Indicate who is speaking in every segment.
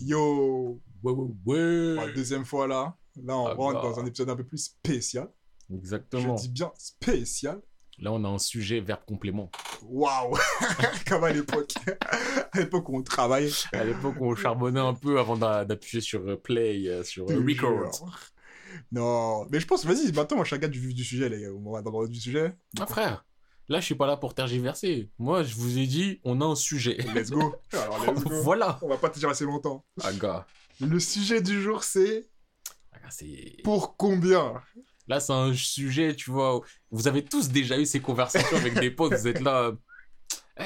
Speaker 1: Yo
Speaker 2: Ouais, ouais, ouais.
Speaker 1: Pour La deuxième fois là, là on
Speaker 2: Ah
Speaker 1: rentre
Speaker 2: bah.
Speaker 1: dans un épisode un peu plus spécial.
Speaker 2: Exactement.
Speaker 1: Je dis bien spécial.
Speaker 2: Là, on a un sujet verbe complément.
Speaker 1: Waouh Comme à l'époque. à l'époque où on travaillait.
Speaker 2: À l'époque, on charbonnait un peu avant d'a- d'appuyer sur euh, play, euh, sur euh, record.
Speaker 1: Non, mais je pense, vas-y, maintenant, moi, je regarde du sujet, les gars. On va dans le du sujet.
Speaker 2: Ah, frère, là, je suis pas là pour tergiverser. Moi, je vous ai dit, on a un sujet.
Speaker 1: Let's go. Alors, let's go.
Speaker 2: voilà.
Speaker 1: On va pas te dire assez longtemps.
Speaker 2: Ah, gars.
Speaker 1: Le sujet du jour, c'est
Speaker 2: Ah, c'est...
Speaker 1: pour combien?
Speaker 2: Là, c'est un sujet, tu vois. Vous avez tous déjà eu ces conversations avec des potes. Vous êtes là. Eh,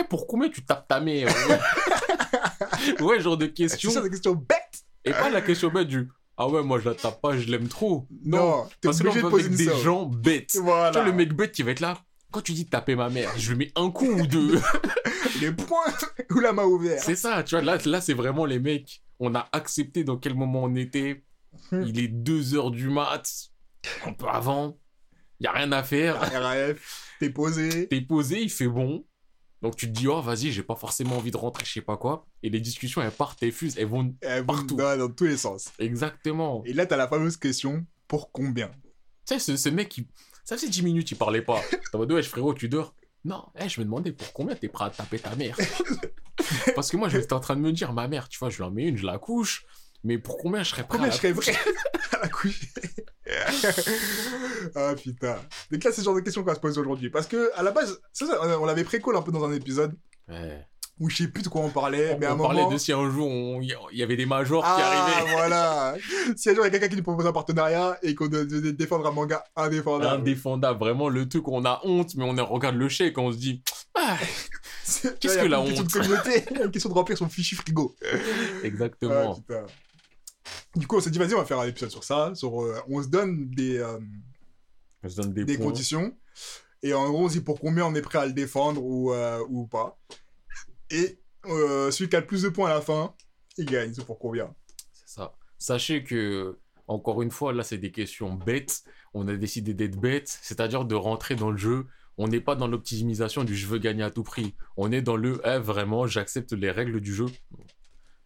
Speaker 2: eh, pour combien tu tapes ta mère? Ouais, Ouais, genre de
Speaker 1: C'est
Speaker 2: question.
Speaker 1: ça, des questions bêtes
Speaker 2: Et pas la question bête du Ah ouais, moi je la tape pas, je l'aime trop.
Speaker 1: Non,
Speaker 2: parce que là, on
Speaker 1: de poser
Speaker 2: avec
Speaker 1: une
Speaker 2: des gens bêtes. Tu
Speaker 1: Voilà.
Speaker 2: vois, le mec bête qui va être là. Quand tu dis taper ma mère, je lui mets un coup ou deux.
Speaker 1: Les points ou la main ouverte.
Speaker 2: c'est ça, tu vois. Là, là c'est vraiment les mecs. On a accepté dans quel moment on était.
Speaker 1: Hmm.
Speaker 2: Il est 2 heures du mat. Un peu avant. Il a rien à faire.
Speaker 1: RAF, t'es posé.
Speaker 2: T'es posé, il fait bon. Donc tu te dis, oh vas-y, j'ai pas forcément envie de rentrer, je sais pas quoi. Et les discussions, elles partent, elles fusent, elles vont.
Speaker 1: Eh,
Speaker 2: Partout.
Speaker 1: dans, dans tous les sens.
Speaker 2: Exactement.
Speaker 1: Et là, t'as la fameuse question pour combien?
Speaker 2: Tu sais, ce, ce mec, il... ça faisait 10 minutes, il parlait pas. En mode, wesh, frérot, tu dors. Non, eh, je me demandais pour combien t'es prêt à taper ta mère. Parce que moi, j'étais en train de me dire, ma mère, tu vois, je lui en mets une, je la couche. Mais pour combien je serais prêt
Speaker 1: Combien
Speaker 2: à
Speaker 1: je
Speaker 2: la
Speaker 1: serais prêt à la coucher? Ah putain. Donc là, c'est le genre de questions qu'on va se poser aujourd'hui. Parce que, à la base, ça, ça, on l'avait pré-call un peu dans un épisode
Speaker 2: Ouais.
Speaker 1: Où je sais plus de quoi on parlait,
Speaker 2: On,
Speaker 1: mais à un
Speaker 2: on
Speaker 1: moment.
Speaker 2: parlait de si un jour, il y- avait des majors qui
Speaker 1: Ah,
Speaker 2: arrivaient.
Speaker 1: voilà. Si un jour il y a quelqu'un qui nous propose un partenariat et qu'on doit défendre un manga indéfendable.
Speaker 2: Indéfendable, vraiment le truc, on a honte, mais on regarde le chèque, on se dit, ah, Qu'est-ce
Speaker 1: il y a
Speaker 2: que la
Speaker 1: une
Speaker 2: honte
Speaker 1: de communauté, une question de remplir son fichier frigo.
Speaker 2: exactement.
Speaker 1: Ah. Du coup, on s'est dit, vas-y, on va faire un épisode sur ça. Sur, euh, on se donne des, euh,
Speaker 2: Je donne des,
Speaker 1: des
Speaker 2: points.
Speaker 1: conditions. Et en gros, on se dit pour combien on est prêt à le défendre ou, euh, ou pas. Et euh, celui qui a le plus de points à la fin, il gagne. C'est pour combien?
Speaker 2: C'est ça. Sachez que, encore une fois, là, c'est des questions bêtes. On a décidé d'être bêtes, c'est-à-dire de rentrer dans le jeu. On n'est pas dans l'optimisation du je veux gagner à tout prix. On est dans le eh, vraiment, j'accepte les règles du jeu.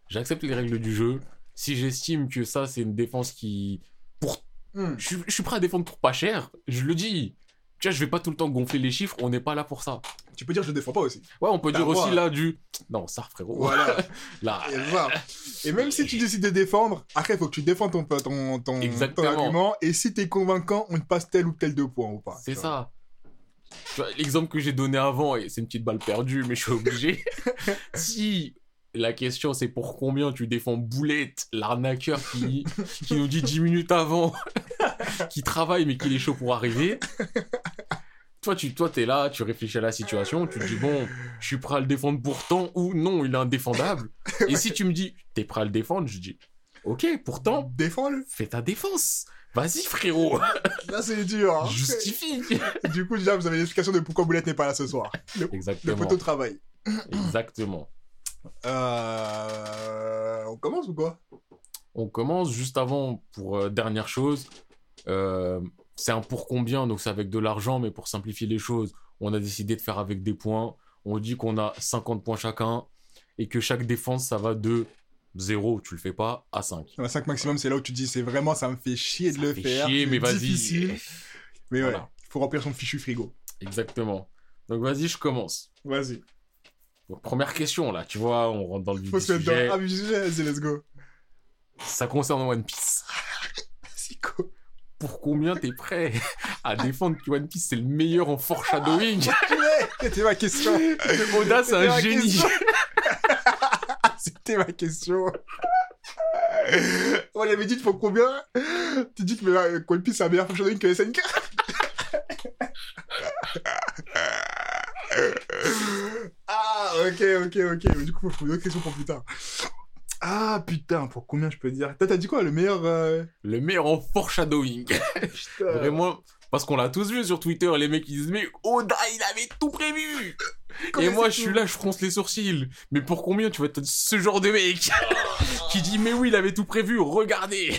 Speaker 2: J'accepte les règles du jeu. Si j'estime que ça, c'est une défense qui. Pour...
Speaker 1: Hmm.
Speaker 2: Je, suis, je suis prêt à défendre pour pas cher, je le dis. Tu vois, je vais pas tout le temps gonfler les chiffres, on n'est pas là pour ça.
Speaker 1: Tu peux dire je le défends pas aussi.
Speaker 2: Ouais, on peut dire aussi là du. Non, ça, frérot.
Speaker 1: Voilà.
Speaker 2: Là.
Speaker 1: Et, voilà. Et même si tu décides de défendre, après, il faut que tu défends ton, ton, ton, ton
Speaker 2: Exactement.
Speaker 1: argument. Et si t'es convaincant, on te passe tel ou tel deux points ou pas.
Speaker 2: C'est ça. L'exemple que j'ai donné avant, et c'est une petite balle perdue, mais je suis obligé. si la question c'est pour combien tu défends Boulette, l'arnaqueur qui, qui nous dit 10 minutes avant, qui travaille mais qui est chaud pour arriver. Toi, tu toi, es là, tu réfléchis à la situation, tu te dis, bon, je suis prêt à le défendre pourtant, ou non, il est indéfendable. Et si tu me dis, t'es prêt à le défendre, je dis, ok, pourtant,
Speaker 1: Défends-le.
Speaker 2: fais ta défense. Vas-y, frérot,
Speaker 1: Là, c'est dur. hein.
Speaker 2: justifie.
Speaker 1: Du coup, déjà, vous avez l'explication de pourquoi Boulette n'est pas là ce soir. Le, le
Speaker 2: Exactement.
Speaker 1: poteau de travail.
Speaker 2: Exactement.
Speaker 1: Euh... On commence ou quoi?
Speaker 2: On commence juste avant pour euh, dernière chose. Euh, c'est un pour combien, donc c'est avec de l'argent, mais pour simplifier les choses, on a décidé de faire avec des points. On dit qu'on a 50 points chacun et que chaque défense, ça va de 0, tu le fais pas, à 5.
Speaker 1: Dans la 5 maximum, c'est là où tu dis, c'est vraiment, ça me fait chier de le
Speaker 2: fait
Speaker 1: faire.
Speaker 2: chier, mais vas-y.
Speaker 1: Mais ouais,
Speaker 2: Voilà.
Speaker 1: il faut remplir son fichu frigo.
Speaker 2: Exactement. Donc vas-y, je commence.
Speaker 1: Vas-y.
Speaker 2: Donc, première question, là, tu vois, on rentre dans le vif
Speaker 1: Faut
Speaker 2: du
Speaker 1: se mettre
Speaker 2: sujet.
Speaker 1: dans. Ah, mais let's go.
Speaker 2: Ça concerne One Piece.
Speaker 1: C'est quoi
Speaker 2: Pour combien t'es prêt à défendre que One Piece, c'est le meilleur en foreshadowing
Speaker 1: C'était ma question.
Speaker 2: Oda, c'est
Speaker 1: C'était
Speaker 2: un
Speaker 1: ma
Speaker 2: génie.
Speaker 1: question. C'était ma question. On avait dit, il faut combien? Tu dis que euh, One Piece, c'est un meilleur fonctionnaire que SNK Ah, ok, ok, ok. Mais du coup, faut une autre question pour plus tard. Ah, putain, pour combien je peux dire? Toi, t'as dit quoi, le meilleur... euh,
Speaker 2: Le meilleur en foreshadowing. Vraiment, parce qu'on l'a tous vu sur Twitter, les mecs ils disent mais Oda il avait tout prévu. Et moi je suis là, je fronce les sourcils. Mais pour combien tu vas être ce genre de mec? Qui dit mais oui il avait tout prévu, regardez.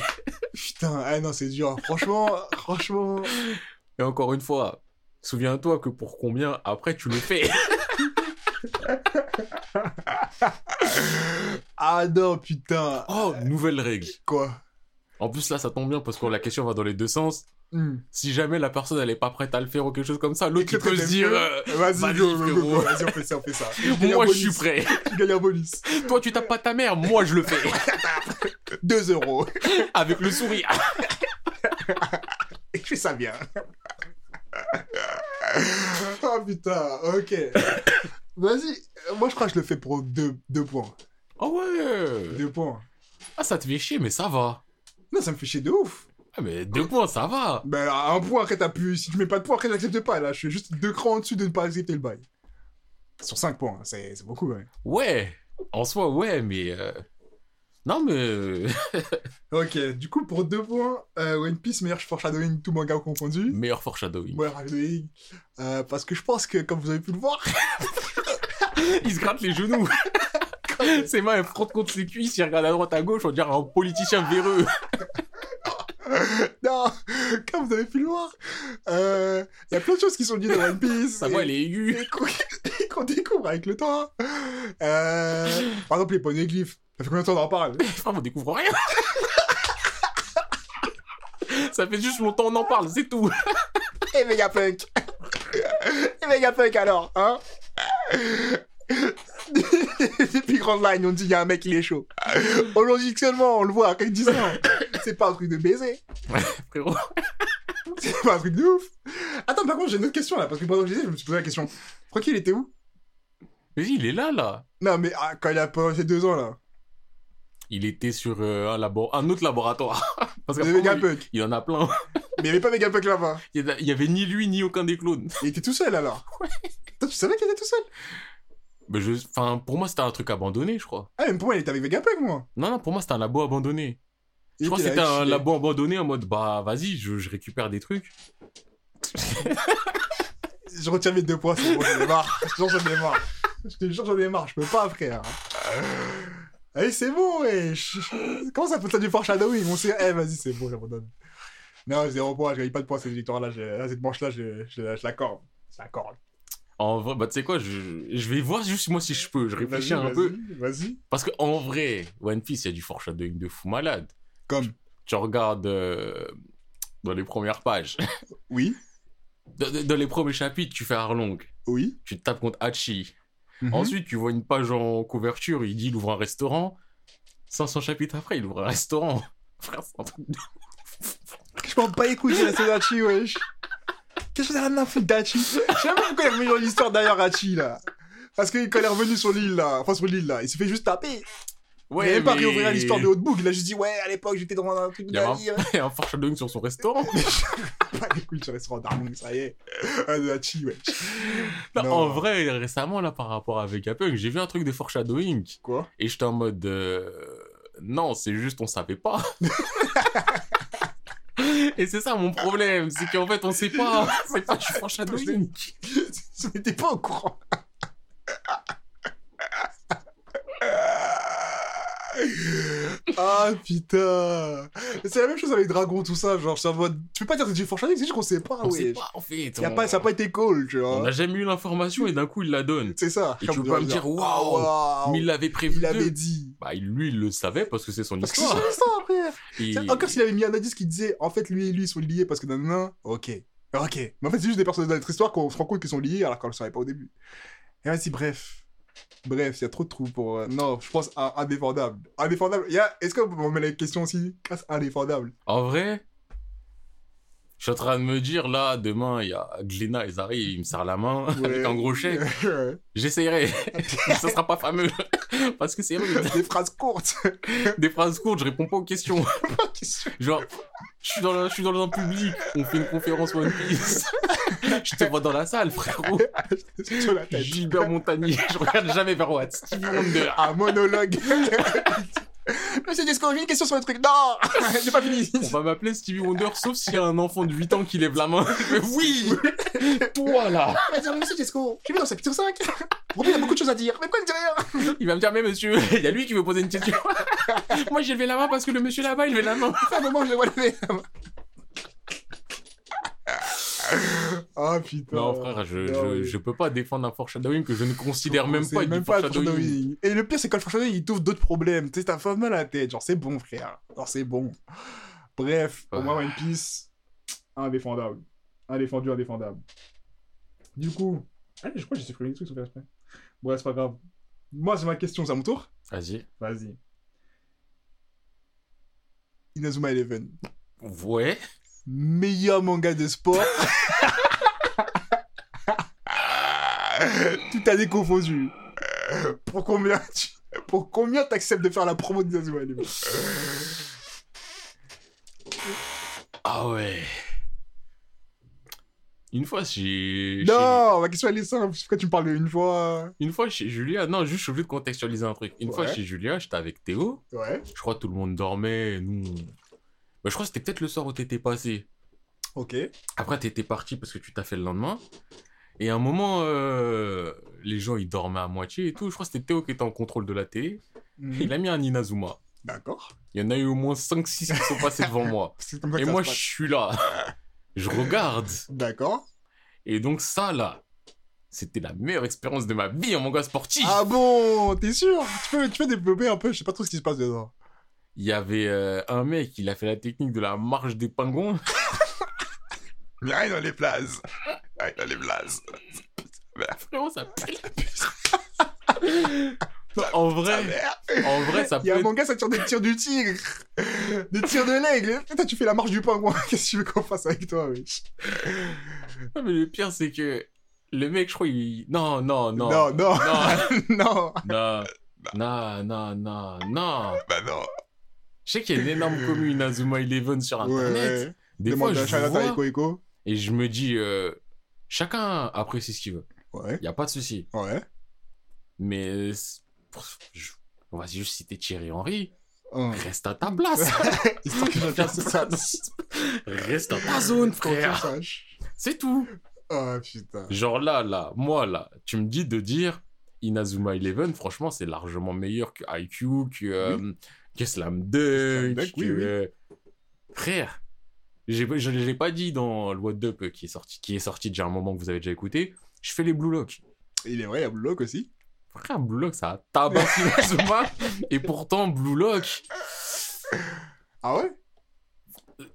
Speaker 1: Putain, ah non, c'est dur. Franchement, franchement...
Speaker 2: Et encore une fois, souviens-toi que pour combien après tu le fais.
Speaker 1: Ah non, putain.
Speaker 2: Oh, nouvelle règle.
Speaker 1: Quoi?
Speaker 2: En plus, là, ça tombe bien parce que la question va dans les deux sens.
Speaker 1: Hmm.
Speaker 2: Si jamais la personne, elle est pas prête à le faire ou quelque chose comme ça, l'autre, il peut se dire... euh,
Speaker 1: Vas-y,
Speaker 2: vas-y,
Speaker 1: go, vas-y, on fait ça, on fait ça.
Speaker 2: Moi, je suis prêt.
Speaker 1: Je gagne un bonus.
Speaker 2: Toi, tu tapes pas ta mère, moi, je le fais.
Speaker 1: 2 euros.
Speaker 2: Avec le sourire.
Speaker 1: Et je fais ça bien. oh putain, ok. Vas-y, euh, moi je crois que je le fais pour 2 deux, points.
Speaker 2: Ah ouais.
Speaker 1: 2 points.
Speaker 2: Ah, ça te fait chier, mais ça va.
Speaker 1: Non, ça me fait chier de ouf.
Speaker 2: Ah, mais deux points, ça va.
Speaker 1: Ben, à un point, après, t'as pu. Si tu mets pas de points, après, j'accepte pas. Là, je suis juste deux crans en-dessus de ne pas accepter le bail. Sur 5 points, c'est c'est beaucoup, ouais.
Speaker 2: Ouais. En soi, ouais, mais... euh, Non, mais... euh,
Speaker 1: Ok, du coup, pour 2 points, euh, One Piece, meilleur foreshadowing, tout manga confondu.
Speaker 2: Meilleur foreshadowing.
Speaker 1: Ouais, foreshadowing. Euh, parce que je pense que, comme vous avez pu le voir,
Speaker 2: Il se gratte les genoux. Ses mains, elles frottent contre ses cuisses, il regarde à droite, à gauche, on dirait un politicien véreux.
Speaker 1: non, comme vous avez pu le voir, euh, il y a plein de choses qui sont dites dans One Piece.
Speaker 2: Sa voix, elle est aiguë.
Speaker 1: et qu'on découvre avec le temps. Euh, par exemple, les poneglyphes. Ça fait combien de temps on en parle?
Speaker 2: Frère, on découvre rien. Ça fait juste longtemps on en parle, c'est tout.
Speaker 1: Et Vegapunk Et Vegapunk alors, hein Depuis Grand Line, on dit il y a un mec il est chaud. Aujourd'hui seulement, on le voit avec 10 ans. C'est pas un truc de baiser.
Speaker 2: Frérot.
Speaker 1: C'est pas un truc de ouf. Attends, par contre, j'ai une autre question là, parce que pendant que je disais, je me suis posé la question. Crois qu'il était où?
Speaker 2: Mais il est là, là.
Speaker 1: Non, mais ah, quand il a passé deux ans là.
Speaker 2: Il était sur euh, un, labo... un autre laboratoire. Parce
Speaker 1: Il
Speaker 2: il... Il en a plein.
Speaker 1: Mais il y avait pas Vegapunk là-bas.
Speaker 2: Il y, a- il y avait ni lui, ni aucun des clones.
Speaker 1: Il était tout seul alors. Toi, tu savais qu'il était tout seul?
Speaker 2: Mais je... Enfin, pour moi, c'était un truc abandonné, je crois.
Speaker 1: Ah, même pour moi, il était avec Vegapunk, moi.
Speaker 2: Non, non, pour moi, c'était un labo abandonné. Je crois que
Speaker 1: était
Speaker 2: c'était un labo abandonné en mode, bah, vas-y, je, je récupère des trucs.
Speaker 1: Je retire mes deux points, c'est bon, j'en ai marre. J'en j'en ai marre. Je te jure, j'en ai marre, je peux pas, frère. Allez, c'est bon, wesh. Comment ça peut être du foreshadowing? On sait, eh, vas-y, c'est bon, j'abandonne. Non, zéro point, je gagne pas de points cette victoire-là. Cette manche-là, je, je, je l'accorde. Je l'accorde.
Speaker 2: En vrai, bah, tu sais quoi, je... je vais voir juste moi si je peux. Je réfléchis un peu.
Speaker 1: Vas-y.
Speaker 2: Parce que en vrai, One Piece, il y a du foreshadowing de fou malade.
Speaker 1: Comme,
Speaker 2: Tu regardes euh, dans les premières pages.
Speaker 1: oui,
Speaker 2: Dans, dans les premiers chapitres, tu fais Arlong.
Speaker 1: oui.
Speaker 2: Tu te tapes contre Hachi.
Speaker 1: Mhm.
Speaker 2: Ensuite, tu vois une page en couverture, il dit il ouvre un restaurant. 500 chapitres après, il ouvre un restaurant. Frère, c'est un truc de...
Speaker 1: Je m'en bats les couilles de la Hachi, wesh. Qu'est-ce que ça a à foutre d'Hachi? Je sais même pas pourquoi il est dans l'histoire derrière Hachi, là. Parce que quand il est revenu sur l'île, là, enfin sur l'île, là, il s'est fait juste taper. Il a même pas
Speaker 2: mais-
Speaker 1: réouvert l'histoire de Haute-Book. Il a juste dit, ouais, à l'époque, j'étais dans un truc de
Speaker 2: y a un,
Speaker 1: navire.
Speaker 2: il y a un foreshadowing sur son restaurant.
Speaker 1: Pas les couilles sur le restaurant d'Arlong, ça y est. Ah, de Hachi, wesh.
Speaker 2: Non,
Speaker 1: Non.
Speaker 2: En vrai, récemment, là, par rapport à Vegapunk, j'ai vu un truc de foreshadowing.
Speaker 1: Quoi?
Speaker 2: Et j'étais en mode... euh, Non, c'est juste on savait pas. Et c'est ça mon problème, c'est qu'en fait on sait pas. C'est pas du foreshadowing.
Speaker 1: Je n'étais pas au courant. ah putain C'est la même chose avec Dragon, tout ça. Genre. Tu peux pas dire que c'est du foreshadowing, c'est juste qu'on sait pas,
Speaker 2: On
Speaker 1: ouais.
Speaker 2: sait pas en fait.
Speaker 1: Y a
Speaker 2: on-
Speaker 1: pas, ça a pas été call, tu
Speaker 2: On
Speaker 1: vois.
Speaker 2: n'a jamais eu l'information et d'un coup il la donne.
Speaker 1: C'est ça.
Speaker 2: Et tu peux
Speaker 1: de
Speaker 2: pas me
Speaker 1: dire,
Speaker 2: dire, waouh, Mais il l'avait prévu.
Speaker 1: il avait
Speaker 2: d'eux.
Speaker 1: dit.
Speaker 2: Bah lui il le savait parce que c'est son
Speaker 1: Parce que c'est
Speaker 2: histoire.
Speaker 1: son histoire, frère.
Speaker 2: Et-
Speaker 1: Encore s'il avait mis un indice qui disait, en fait, lui et lui sont liés parce que nanana, ok. Ok. Mais en fait, c'est juste des personnages dans notre histoire qu'on se rend compte qu'ils sont liés alors qu'on le savait pas au début. Et vas-y, bref. Bref, il y a trop de trous pour. euh, Non, je pense à indéfendable. Indéfendable. Il y a... Est-ce qu'on me met la question aussi? Casse indéfendable.
Speaker 2: En vrai, je suis en train de me dire là, demain il y a Glenna, ils arrivent, il me serre la main avec un gros chèque. J'essayerai. Ça sera pas fameux. Parce que c'est rude.
Speaker 1: Des phrases courtes.
Speaker 2: Des phrases courtes, je réponds pas aux questions. Genre, je suis dans, le- je suis dans un public, on fait une conférence One Piece. Je te vois dans la salle, frérot.
Speaker 1: Sur la tête.
Speaker 2: Gilbert Montagnier, je regarde jamais vers Watt. Stevie Wonder.
Speaker 1: Un monologue. Monsieur Disco, j'ai une question sur le truc. Non J'ai pas fini.
Speaker 2: On va m'appeler Stevie Wonder, sauf s'il y a un enfant de 8 ans qui lève la main. Oui Toi là
Speaker 1: On va dire, monsieur Disco, j'ai vu dans chapitre 5. Robin a beaucoup de choses à dire. Mais pourquoi il dit rien
Speaker 2: Il va me dire, mais monsieur, il y a lui qui veut poser une question. Moi j'ai levé la main parce que le monsieur là-bas il levait la main.
Speaker 1: À un moment, je le vois lever. Ah putain.
Speaker 2: Non, frère, je,
Speaker 1: Ah
Speaker 2: je,
Speaker 1: oui.
Speaker 2: je peux pas défendre un foreshadowing que je ne considère même pas
Speaker 1: même
Speaker 2: du
Speaker 1: pas le
Speaker 2: foreshadowing.
Speaker 1: Et le pire, c'est quand le foreshadowing, il t'ouvre d'autres problèmes. Tu sais, t'as pas mal à la tête. Genre, c'est bon, frère. Genre, c'est bon. Bref, pour moi, One Piece, indéfendable. Indéfendu, indéfendable. Du coup, allez, je crois que j'ai supprimé des trucs sans faire exprès. Bon, c'est pas grave. Moi, c'est ma question, c'est à mon tour
Speaker 2: Vas-y.
Speaker 1: Vas-y. Inazuma Eleven.
Speaker 2: Ouais.
Speaker 1: Meilleur manga de sport. Tout a déconfondu. Pour combien tu... Pour combien t'acceptes de faire la promo d'Inazuma Eleven
Speaker 2: Ah ouais. Une fois, j'ai.
Speaker 1: Non, ma question elle est simple. Pourquoi tu me parles de une fois?
Speaker 2: Une fois chez Julia, non, juste je suis obligé de contextualiser un truc. Une fois chez Julia, j'étais avec Théo.
Speaker 1: Ouais.
Speaker 2: Je crois que tout le monde dormait. Nous. Bah, je crois que c'était peut-être le soir où t'étais passé.
Speaker 1: Ok.
Speaker 2: Après, t'étais parti parce que tu t'as fait le lendemain. Et à un moment, euh, les gens ils dormaient à moitié et tout. Je crois que c'était Théo qui était en contrôle de la télé.
Speaker 1: Mhm.
Speaker 2: Il a mis un Inazuma.
Speaker 1: D'accord.
Speaker 2: Il y en a eu au moins 5-6 qui sont passés devant moi.
Speaker 1: Comme ça
Speaker 2: Et moi, je suis là. Je regarde.
Speaker 1: D'accord.
Speaker 2: Et donc, ça là, c'était la meilleure expérience de ma vie en manga sportif.
Speaker 1: Ah bon, t'es sûr? Tu peux, tu peux développer un peu Je sais pas trop ce qui se passe dedans.
Speaker 2: Il y avait euh, un mec, il a fait la technique de la marche des pingouins.
Speaker 1: Mais rien dans les places. Rien dans les places.
Speaker 2: Frérot, ça pue la Non, en vrai, en vrai, ça
Speaker 1: Il
Speaker 2: peut
Speaker 1: y a un manga, ça tire des tirs du tigre. Des tirs de l'aigle. Putain, tu fais la marche du pingouin. Qu'est-ce que tu veux qu'on fasse avec toi, wesh?
Speaker 2: Non, mais le pire, c'est que le mec, je crois, il... Non, non, non.
Speaker 1: Non, non.
Speaker 2: Non,
Speaker 1: non.
Speaker 2: non, non, non, non, non.
Speaker 1: Bah non.
Speaker 2: Je sais qu'il y a une énorme commune Inazuma Eleven sur Internet.
Speaker 1: ouais.
Speaker 2: Des
Speaker 1: Demande
Speaker 2: fois,
Speaker 1: à
Speaker 2: je vois et je me dis, euh, chacun apprécie ce qu'il veut.
Speaker 1: Ouais.
Speaker 2: Il n'y a pas de souci.
Speaker 1: Ouais.
Speaker 2: Mais je- on va juste citer Thierry Henry.
Speaker 1: Hum.
Speaker 2: Reste à ta place. Reste dans ta zone, frère. C'est tout.
Speaker 1: Oh putain.
Speaker 2: Genre là, là, moi là, tu me dis de dire Inazuma Eleven, franchement, c'est largement meilleur que IQ, que, euh, que Slam Dunk.
Speaker 1: Dunk, oui,
Speaker 2: que,
Speaker 1: oui.
Speaker 2: euh, Frère, j'ai- je ne l'ai pas dit dans le What Up qui est sorti, qui est sorti déjà un moment que vous avez déjà écouté. Je fais les Blue Lock.
Speaker 1: Il est vrai, il y a Blue Lock aussi.
Speaker 2: Frère, Blue Lock, ça a tabassé et pourtant, Blue Lock,
Speaker 1: Ah ouais?